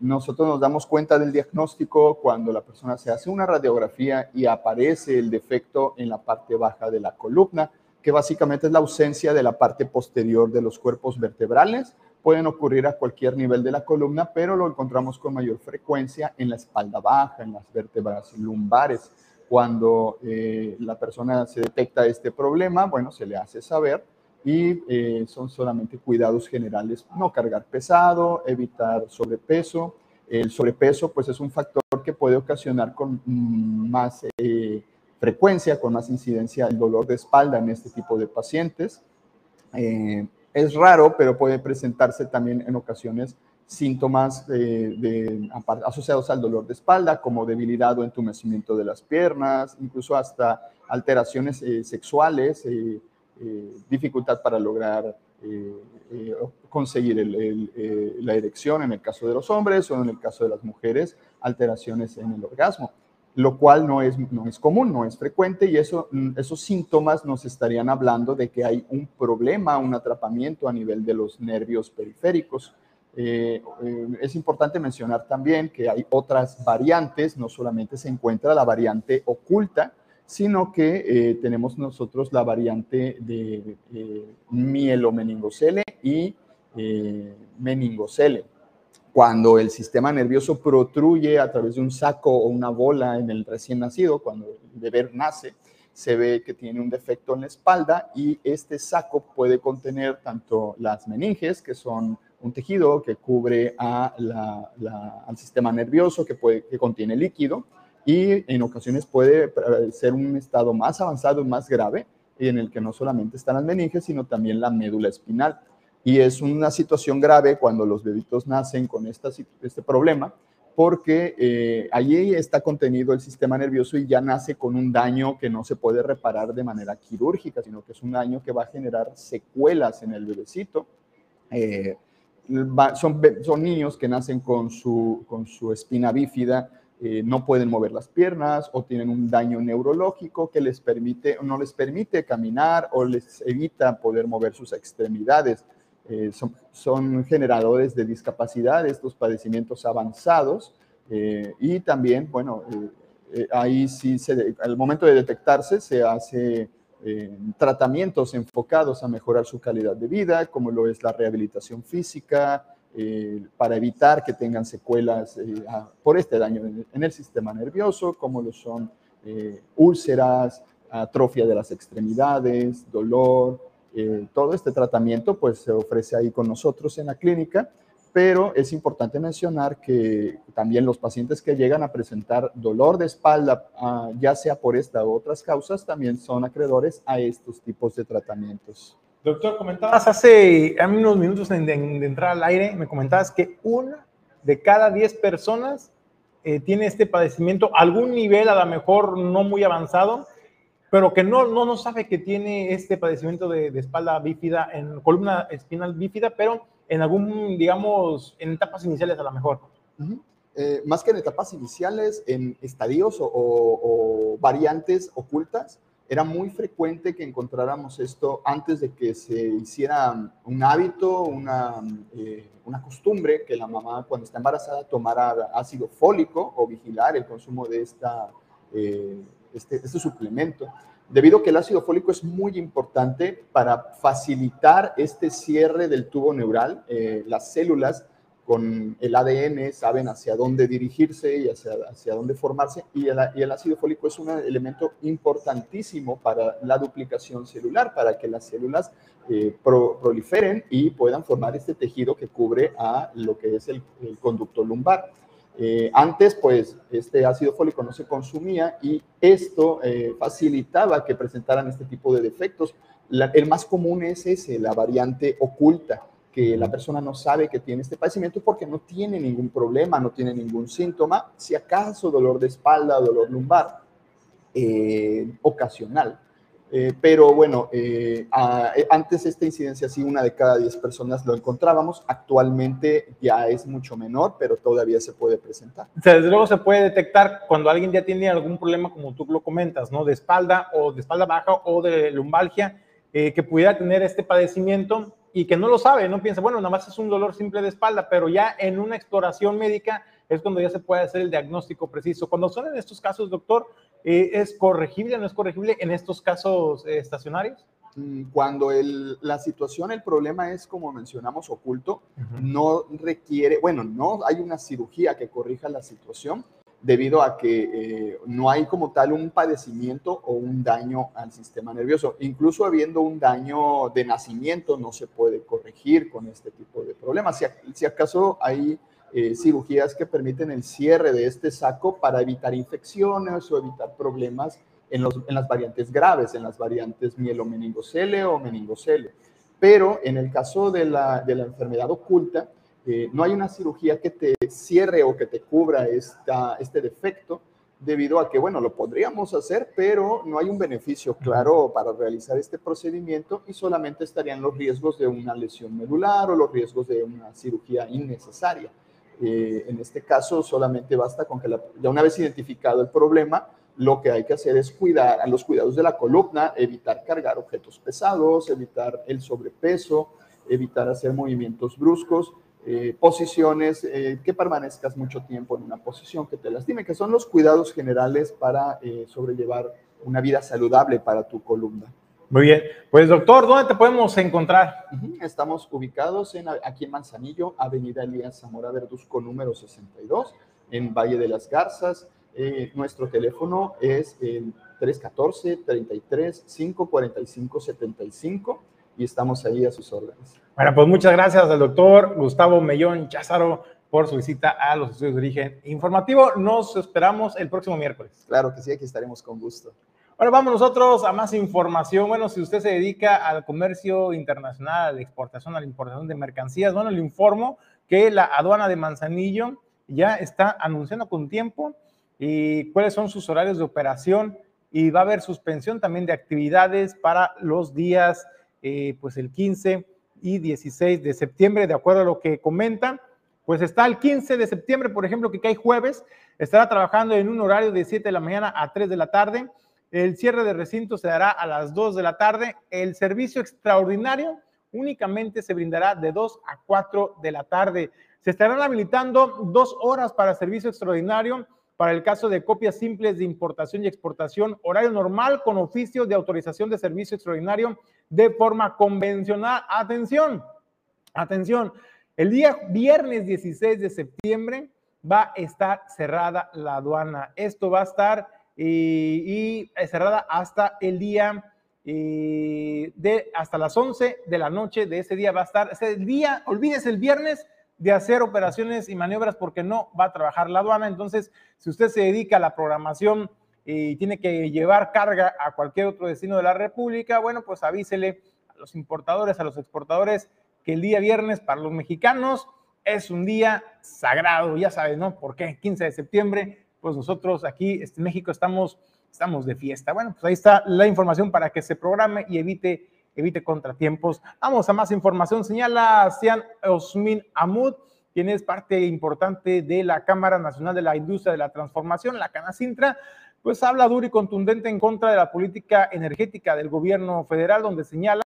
nosotros nos damos cuenta del diagnóstico cuando la persona se hace una radiografía y aparece el defecto en la parte baja de la columna, que básicamente es la ausencia de la parte posterior de los cuerpos vertebrales pueden ocurrir a cualquier nivel de la columna, pero lo encontramos con mayor frecuencia en la espalda baja, en las vértebras lumbares. Cuando eh, la persona se detecta este problema, bueno, se le hace saber y eh, son solamente cuidados generales, no cargar pesado, evitar sobrepeso. El sobrepeso, pues, es un factor que puede ocasionar con mm, más eh, frecuencia, con más incidencia el dolor de espalda en este tipo de pacientes. Es raro, pero puede presentarse también en ocasiones síntomas asociados al dolor de espalda, como debilidad o entumecimiento de las piernas, incluso hasta alteraciones eh, sexuales, eh, eh, dificultad para lograr conseguir la erección en el caso de los hombres o en el caso de las mujeres, alteraciones en el orgasmo lo cual no es, no es común, no es frecuente y mm, esos síntomas nos estarían hablando de que hay un problema, un atrapamiento a nivel de los nervios periféricos. Eh, eh, es importante mencionar también que hay otras variantes, no solamente se encuentra la variante oculta, sino que eh, tenemos nosotros la variante de mielomeningocele y meningocele cuando el sistema nervioso protruye a través de un saco o una bola en el recién nacido, cuando el bebé nace, se ve que tiene un defecto en la espalda y este saco puede contener tanto las meninges, que son un tejido que cubre al sistema nervioso, que, que contiene líquido, y en ocasiones puede ser un estado más avanzado y más grave, en el que no solamente están las meninges, sino también la médula espinal. Y es una situación grave cuando los bebitos nacen con esta, este problema, porque eh, allí está contenido el sistema nervioso y ya nace con un daño que no se puede reparar de manera quirúrgica, sino que es un daño que va a generar secuelas en el bebecito. Eh, son, son, niños que nacen con su, con su espina bífida, eh, no pueden mover las piernas o tienen un daño neurológico que les permite, no les permite caminar o les evita poder mover sus extremidades. Eh, son, generadores de discapacidad, estos padecimientos avanzados, eh, y también, bueno, eh, ahí sí, se, al momento de detectarse se hace tratamientos enfocados a mejorar su calidad de vida, como lo es la rehabilitación física, para evitar que tengan secuelas por este daño en, el sistema nervioso, como lo son úlceras, atrofia de las extremidades, dolor, eh, todo este tratamiento pues se ofrece ahí con nosotros en la clínica, pero es importante mencionar que también los pacientes que llegan a presentar dolor de espalda, ah, ya sea por esta u otras causas, también son acreedores a estos tipos de tratamientos. Doctor, comentabas hace unos minutos de, entrar al aire, me comentabas que una de cada 10 personas eh, tiene este padecimiento, algún nivel a lo mejor no muy avanzado, pero que no, no, no sabe que tiene este padecimiento de, espalda bífida, en columna espinal bífida, pero en algún, digamos, en etapas iniciales a lo mejor. Eh, más que en etapas iniciales, en estadios o, variantes ocultas, era muy frecuente que encontráramos esto antes de que se hiciera un hábito, una, eh, una costumbre, que la mamá cuando está embarazada tomara ácido fólico o vigilar el consumo de esta... Eh, este, este, suplemento, debido a que el ácido fólico es muy importante para facilitar este cierre del tubo neural. Eh, las células con el ADN saben hacia dónde dirigirse y hacia, hacia dónde formarse, y el, ácido fólico es un elemento importantísimo para la duplicación celular, para que las células eh, proliferen y puedan formar este tejido que cubre a lo que es el conducto lumbar. Eh, antes, pues, este ácido fólico no se consumía y esto eh, facilitaba que presentaran este tipo de defectos. el más común es ese, la variante oculta, que la persona no sabe que tiene este padecimiento porque no tiene ningún problema, no tiene ningún síntoma, si acaso dolor de espalda, dolor lumbar, eh, ocasional. Eh, pero bueno, eh, eh, antes esta incidencia sí, una de cada 10 personas lo encontrábamos. Actualmente ya es mucho menor, pero todavía se puede presentar. desde luego se puede detectar cuando alguien ya tiene algún problema, como tú lo comentas, ¿no? De espalda o de espalda baja o de lumbalgia, que pudiera tener este padecimiento y que no lo sabe, no piensa, bueno, nada más es un dolor simple de espalda, pero ya en una exploración médica es cuando ya se puede hacer el diagnóstico preciso. Cuando son en estos casos, doctor, eh, ¿es corregible o no es corregible en estos casos eh, estacionarios? Mm, cuando el, la situación, el problema es, como mencionamos, oculto, no requiere, bueno, no hay una cirugía que corrija la situación debido a que eh, no hay como tal un padecimiento o un daño al sistema nervioso. Incluso habiendo un daño de nacimiento, no se puede corregir con este tipo de problemas. Si, si acaso hay eh, cirugías que permiten el cierre de este saco para evitar infecciones o evitar problemas en, las variantes graves, en las variantes mielomeningocele o meningocele. Pero en el caso de la, enfermedad oculta, eh, no hay una cirugía que te cierre o que te cubra esta, este defecto, debido a que, bueno, lo podríamos hacer, pero no hay un beneficio claro para realizar este procedimiento y solamente estarían los riesgos de una lesión medular o los riesgos de una cirugía innecesaria. Eh, en este caso, solamente basta con que ya una vez identificado el problema, lo que hay que hacer es cuidar a los cuidados de la columna, evitar cargar objetos pesados, evitar el sobrepeso, evitar hacer movimientos bruscos, eh, posiciones, eh, que permanezcas mucho tiempo en una posición que te lastime, que son los cuidados generales para sobrellevar una vida saludable para tu columna. Muy bien. Pues doctor, ¿dónde te podemos encontrar? Estamos ubicados en, aquí en Manzanillo, Avenida Elías Zamora Verduzco, número 62, en Valle de las Garzas. Eh, nuestro teléfono es el 314-33-545-75 y estamos ahí a sus órdenes. Bueno, pues muchas gracias al doctor Gustavo Mellón Cházaro por su visita a los estudios de origen informativo. Nos esperamos el próximo miércoles. Claro que sí, aquí estaremos con gusto. Bueno, vamos nosotros a más información. Bueno, si usted se dedica al comercio internacional, a la exportación, a la importación de mercancías, bueno, le informo que la aduana de Manzanillo ya está anunciando con tiempo y cuáles son sus horarios de operación y va a haber suspensión también de actividades para los días, eh, pues el 15 y 16 de septiembre, de acuerdo a lo que comentan. Pues está el 15 de septiembre, por ejemplo, que cae jueves, estará trabajando en un horario de 7 de la mañana a 3 de la tarde el cierre de recinto se dará a las 2 de la tarde. El servicio extraordinario únicamente se brindará de 2 a 4 de la tarde. Se estarán habilitando dos horas para servicio extraordinario para el caso de copias simples de importación y exportación, horario normal con oficio de autorización de servicio extraordinario de forma convencional. Atención, atención, el día viernes 16 de septiembre va a estar cerrada la aduana. Esto va a estar y, cerrada hasta el día de hasta las 11 de la noche de ese día va a estar ese día, olvídese el viernes de hacer operaciones y maniobras porque no va a trabajar la aduana. Entonces, si usted se dedica a la programación y tiene que llevar carga a cualquier otro destino de la República, bueno, pues avísele a los importadores, a los exportadores, que el día viernes para los mexicanos es un día sagrado, ya sabes, ¿no? ¿Por qué? 15 de septiembre, pues nosotros aquí en México estamos, estamos de fiesta. Bueno, pues ahí está la información para que se programe y evite, evite contratiempos. Vamos a más información. Señala Sian Osmin Amud, quien es parte importante de la Cámara Nacional de la Industria de la Transformación, la Canacintra, pues habla duro y contundente en contra de la política energética del gobierno federal, donde señala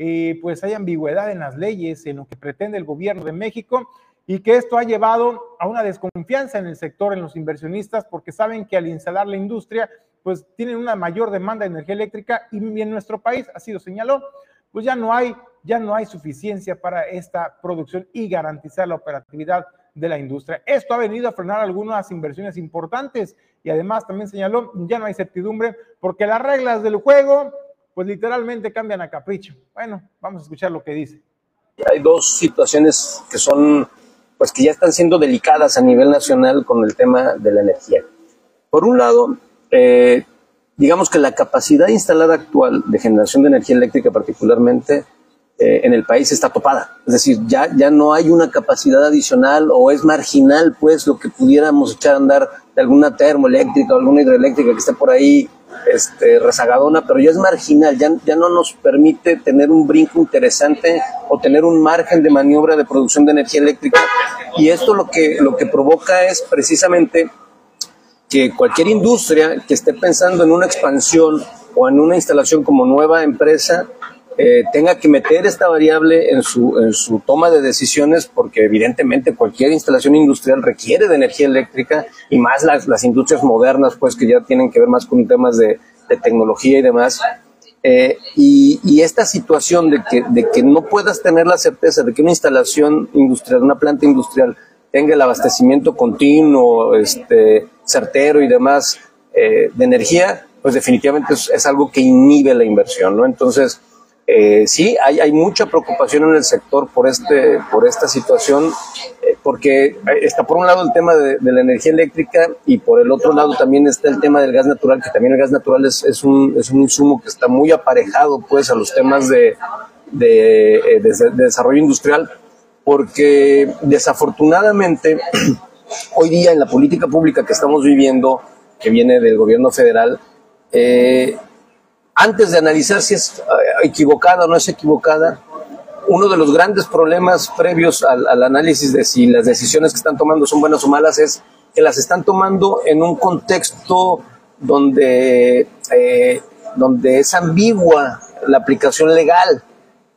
eh, pues hay ambigüedad en las leyes, en lo que pretende el gobierno de México y que esto ha llevado a una desconfianza en el sector, en los inversionistas, porque saben que al instalar la industria, pues tienen una mayor demanda de energía eléctrica y en nuestro país, así lo señaló, pues ya no hay, ya no hay suficiencia para esta producción y garantizar la operatividad de la industria. Esto ha venido a frenar algunas inversiones importantes y además también señaló, ya no hay certidumbre porque las reglas del juego, pues literalmente cambian a capricho. Bueno, vamos a escuchar lo que dice. Hay dos situaciones que son pues que ya están siendo delicadas a nivel nacional con el tema de la energía. Por un lado, eh, digamos que la capacidad instalada actual de generación de energía eléctrica particularmente eh, en el país está topada. Es decir, ya, ya no hay una capacidad adicional o es marginal pues lo que pudiéramos echar a andar de alguna termoeléctrica o alguna hidroeléctrica que esté por ahí este, rezagadona, pero ya es marginal, ya, ya no nos permite tener un brinco interesante o tener un margen de maniobra de producción de energía eléctrica. Y esto lo que, lo que provoca es precisamente que cualquier industria que esté pensando en una expansión o en una instalación como nueva empresa, eh, tenga que meter esta variable en su, en su toma de decisiones porque evidentemente cualquier instalación industrial requiere de energía eléctrica y más las, las industrias modernas pues que ya tienen que ver más con temas de, tecnología y demás. Eh, y, y, esta situación de que, de que no puedas tener la certeza de que una instalación industrial, una planta industrial tenga el abastecimiento continuo, este, certero y demás eh, de energía, pues definitivamente es, es, algo que inhibe la inversión, ¿no? Entonces, eh, sí, hay, mucha preocupación en el sector por, este, por esta situación, eh, porque está por un lado el tema de, la energía eléctrica y por el otro lado también está el tema del gas natural, que también el gas natural es, un, es un insumo que está muy aparejado pues a los temas de, eh, de, de desarrollo industrial, porque desafortunadamente hoy día en la política pública que estamos viviendo, que viene del gobierno federal, eh, antes de analizar si es equivocada o no es equivocada, uno de los grandes problemas previos al, análisis de si las decisiones que están tomando son buenas o malas es que las están tomando en un contexto donde, eh, donde es ambigua la aplicación legal.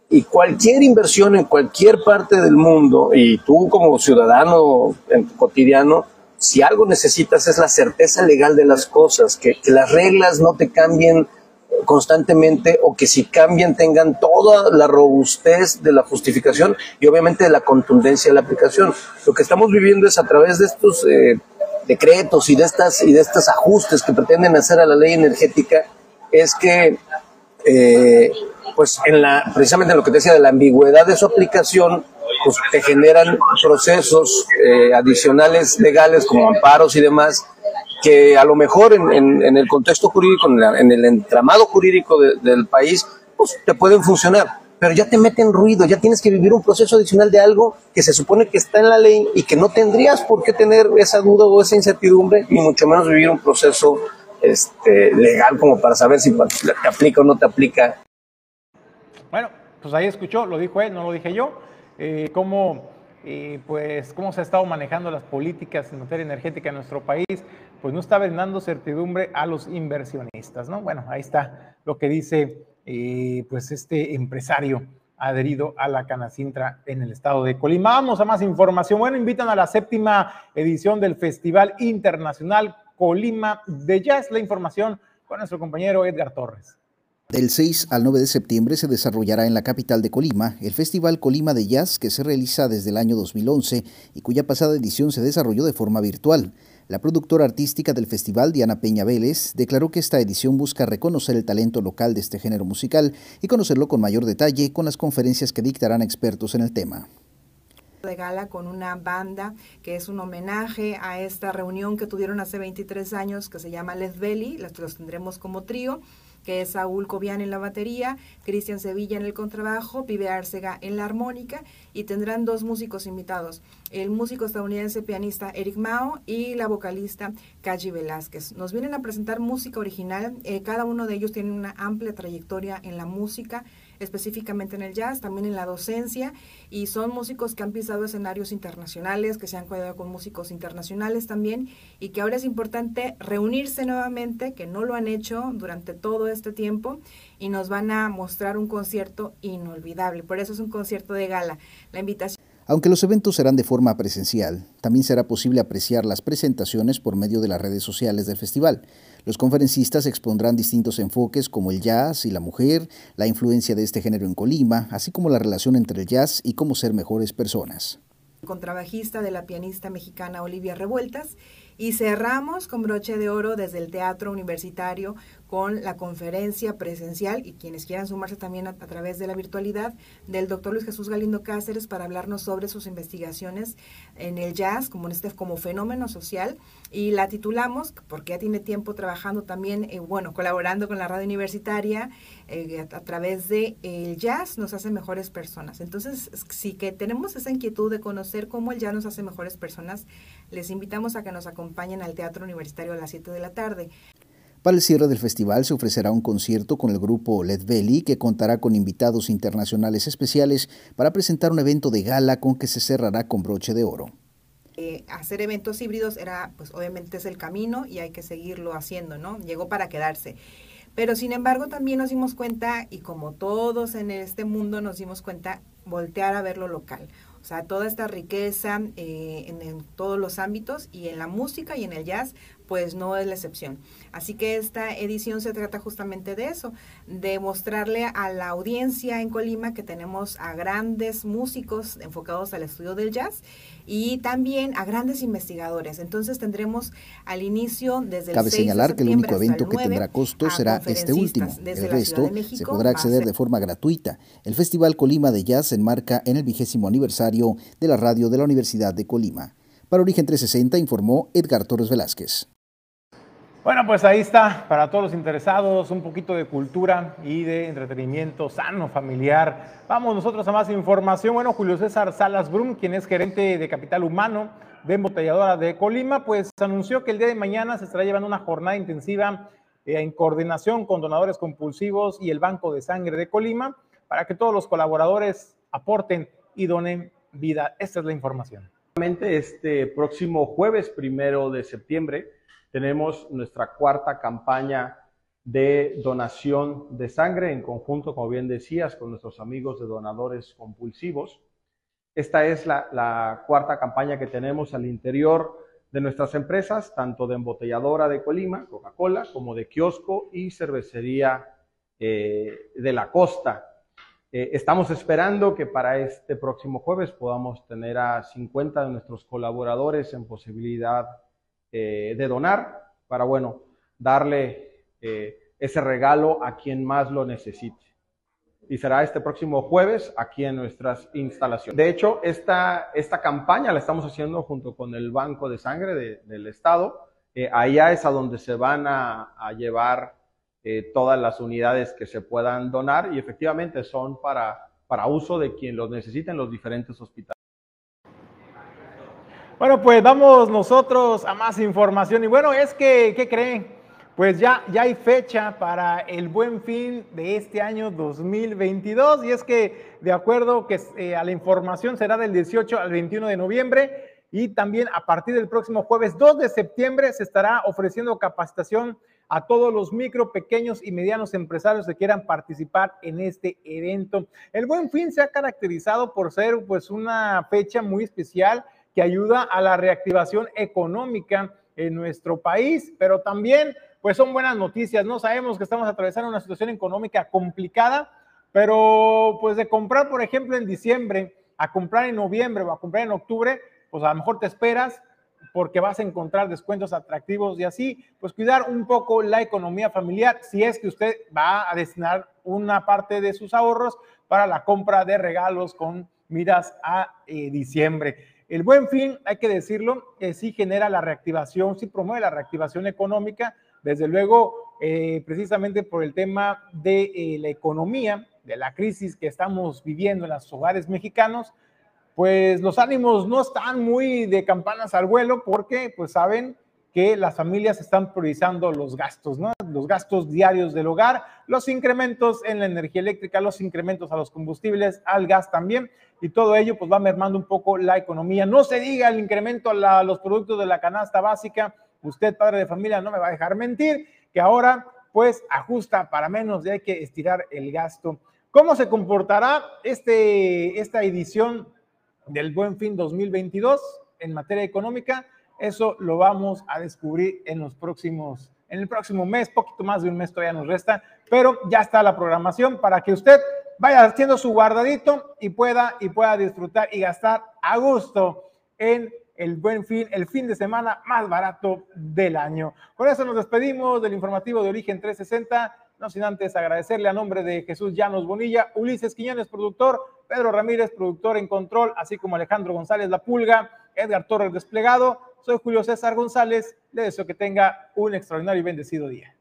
Y cualquier inversión en cualquier parte del mundo, y tú como ciudadano en tu cotidiano, si algo necesitas es la certeza legal de las cosas, que las reglas no te cambien constantemente o que si cambian tengan toda la robustez de la justificación y obviamente de la contundencia de la aplicación. Lo que estamos viviendo es a través de estos eh, decretos y de estas y de estos ajustes que pretenden hacer a la ley energética es que eh, pues en la precisamente en lo que te decía de la ambigüedad de su aplicación pues te generan procesos eh, adicionales legales como amparos y demás que a lo mejor en, el contexto jurídico, en, la, el entramado jurídico de, del país, pues te pueden funcionar, pero ya te meten ruido, ya tienes que vivir un proceso adicional de algo que se supone que está en la ley y que no tendrías por qué tener esa duda o esa incertidumbre, ni mucho menos vivir un proceso este, legal como para saber si te aplica o no te aplica. Bueno, pues ahí escuchó, lo dijo él, no lo dije yo, eh, cómo y pues cómo se ha estado manejando las políticas en materia energética en nuestro país, pues no está brindando certidumbre a los inversionistas, ¿no? Bueno, ahí está lo que dice eh, pues este empresario adherido a la Canacintra en el estado de Colima. Vamos a más información. Bueno, invitan a la séptima edición del Festival Internacional Colima de Jazz. La información con nuestro compañero Edgar Torres. Del 6 al 9 de septiembre se desarrollará en la capital de Colima el Festival Colima de Jazz que se realiza desde el año 2011 y cuya pasada edición se desarrolló de forma virtual. La productora artística del festival, Diana Peña Vélez, declaró que esta edición busca reconocer el talento local de este género musical y conocerlo con mayor detalle con las conferencias que dictarán expertos en el tema. De gala con una banda que es un homenaje a esta reunión que tuvieron hace 23 años que se llama Les Belly, los tendremos como trío que es Saúl Cobian en la batería, Cristian Sevilla en el contrabajo, Pibe Arcega en la armónica y tendrán dos músicos invitados, el músico estadounidense pianista Eric Mao y la vocalista Kaji Velázquez. Nos vienen a presentar música original, eh, cada uno de ellos tiene una amplia trayectoria en la música, específicamente en el jazz, también en la docencia, y son músicos que han pisado escenarios internacionales, que se han cuidado con músicos internacionales también, y que ahora es importante reunirse nuevamente, que no lo han hecho durante todo este tiempo, y nos van a mostrar un concierto inolvidable. Por eso es un concierto de gala. La invitación. Aunque los eventos serán de forma presencial, también será posible apreciar las presentaciones por medio de las redes sociales del festival. Los conferencistas expondrán distintos enfoques como el jazz y la mujer, la influencia de este género en Colima, así como la relación entre el jazz y cómo ser mejores personas. Contrabajista de la pianista mexicana Olivia Revueltas y cerramos con broche de oro desde el Teatro Universitario con la conferencia presencial y quienes quieran sumarse también a, través de la virtualidad del doctor Luis Jesús Galindo Cáceres para hablarnos sobre sus investigaciones en el jazz como, en este, como fenómeno social y la titulamos porque ya tiene tiempo trabajando también, eh, bueno, colaborando con la radio universitaria eh, a, a, través de el jazz nos hace mejores personas. Entonces, sí que tenemos esa inquietud de conocer cómo el jazz nos hace mejores personas, les invitamos a que nos acompañen al Teatro Universitario a las 7 de la tarde. Para el cierre del festival se ofrecerá un concierto con el grupo Led Belly que contará con invitados internacionales especiales para presentar un evento de gala con que se cerrará con broche de oro. Eh, hacer eventos híbridos era, pues obviamente es el camino y hay que seguirlo haciendo, ¿no? Llegó para quedarse. Pero sin embargo también nos dimos cuenta, y como todos en este mundo nos dimos cuenta, voltear a ver lo local. O sea, toda esta riqueza eh, en, todos los ámbitos y en la música y en el jazz, pues no es la excepción. Así que esta edición se trata justamente de eso, de mostrarle a la audiencia en Colima que tenemos a grandes músicos enfocados al estudio del jazz y también a grandes investigadores. Entonces tendremos al inicio desde el Cabe señalar que el único evento que tendrá costo será este último. El resto se podrá acceder de forma gratuita. El Festival Colima de Jazz se enmarca en el vigésimo aniversario de la radio de la Universidad de Colima. Para Origen 360 informó Edgar Torres Velázquez. Bueno, pues ahí está, para todos los interesados, un poquito de cultura y de entretenimiento sano, familiar. Vamos nosotros a más información. Bueno, Julio César Salas Brum, quien es gerente de Capital Humano de Embotelladora de Colima, pues anunció que el día de mañana se estará llevando una jornada intensiva eh, en coordinación con donadores compulsivos y el Banco de Sangre de Colima para que todos los colaboradores aporten y donen vida. Esta es la información. Este próximo jueves primero de septiembre tenemos nuestra cuarta campaña de donación de sangre en conjunto, como bien decías, con nuestros amigos de donadores compulsivos. Esta es la, cuarta campaña que tenemos al interior de nuestras empresas, tanto de embotelladora de Colima, Coca-Cola, como de kiosco y cervecería eh, de la costa. Eh, estamos esperando que para este próximo jueves podamos tener a 50 de nuestros colaboradores en posibilidad eh, de donar para, bueno, darle eh, ese regalo a quien más lo necesite. Y será este próximo jueves aquí en nuestras instalaciones. De hecho, esta, esta campaña la estamos haciendo junto con el Banco de Sangre del Estado. Eh, allá es a donde se van a, llevar todas las unidades que se puedan donar y efectivamente son para, para uso de quien los necesite en los diferentes hospitales. Bueno, pues vamos nosotros a más información. Y bueno, es que, ¿qué creen? Pues ya, ya hay fecha para el buen fin de este año 2022 y es que de acuerdo que eh, a la información será del 18 al 21 de noviembre y también a partir del próximo jueves 2 de septiembre se estará ofreciendo capacitación a todos los micro, pequeños y medianos empresarios que quieran participar en este evento. El Buen Fin se ha caracterizado por ser pues una fecha muy especial que ayuda a la reactivación económica en nuestro país, pero también pues son buenas noticias, ¿no? Sabemos que estamos atravesando una situación económica complicada, pero pues de comprar, por ejemplo, en diciembre, a comprar en noviembre o a comprar en octubre, pues a lo mejor te esperas porque vas a encontrar descuentos atractivos y así, pues cuidar un poco la economía familiar si es que usted va a destinar una parte de sus ahorros para la compra de regalos con miras a eh, diciembre. El buen fin, hay que decirlo, sí genera la reactivación, sí promueve la reactivación económica, desde luego, eh, precisamente por el tema de eh, la economía, de la crisis que estamos viviendo en los hogares mexicanos, pues los ánimos no están muy de campanas al vuelo porque, pues saben que las familias están priorizando los gastos, ¿no? Los gastos diarios del hogar, los incrementos en la energía eléctrica, los incrementos a los combustibles, al gas también y todo ello pues va mermando un poco la economía. No se diga el incremento a los productos de la canasta básica. Usted, padre de familia, no me va a dejar mentir que ahora pues ajusta para menos y hay que estirar el gasto. ¿Cómo se comportará este, esta edición del Buen Fin 2022 en materia económica? Eso lo vamos a descubrir en los próximos, en el próximo mes, poquito más de un mes todavía nos resta, pero ya está la programación para que usted vaya haciendo su guardadito y pueda, y pueda disfrutar y gastar a gusto en el buen fin, el fin de semana más barato del año. Con eso nos despedimos del informativo de Origen 360. No sin antes agradecerle a nombre de Jesús Llanos Bonilla, Ulises Quiñones, productor, Pedro Ramírez, productor en control, así como Alejandro González La Pulga, Edgar Torres Desplegado. Soy Julio César González. Le deseo que tenga un extraordinario y bendecido día.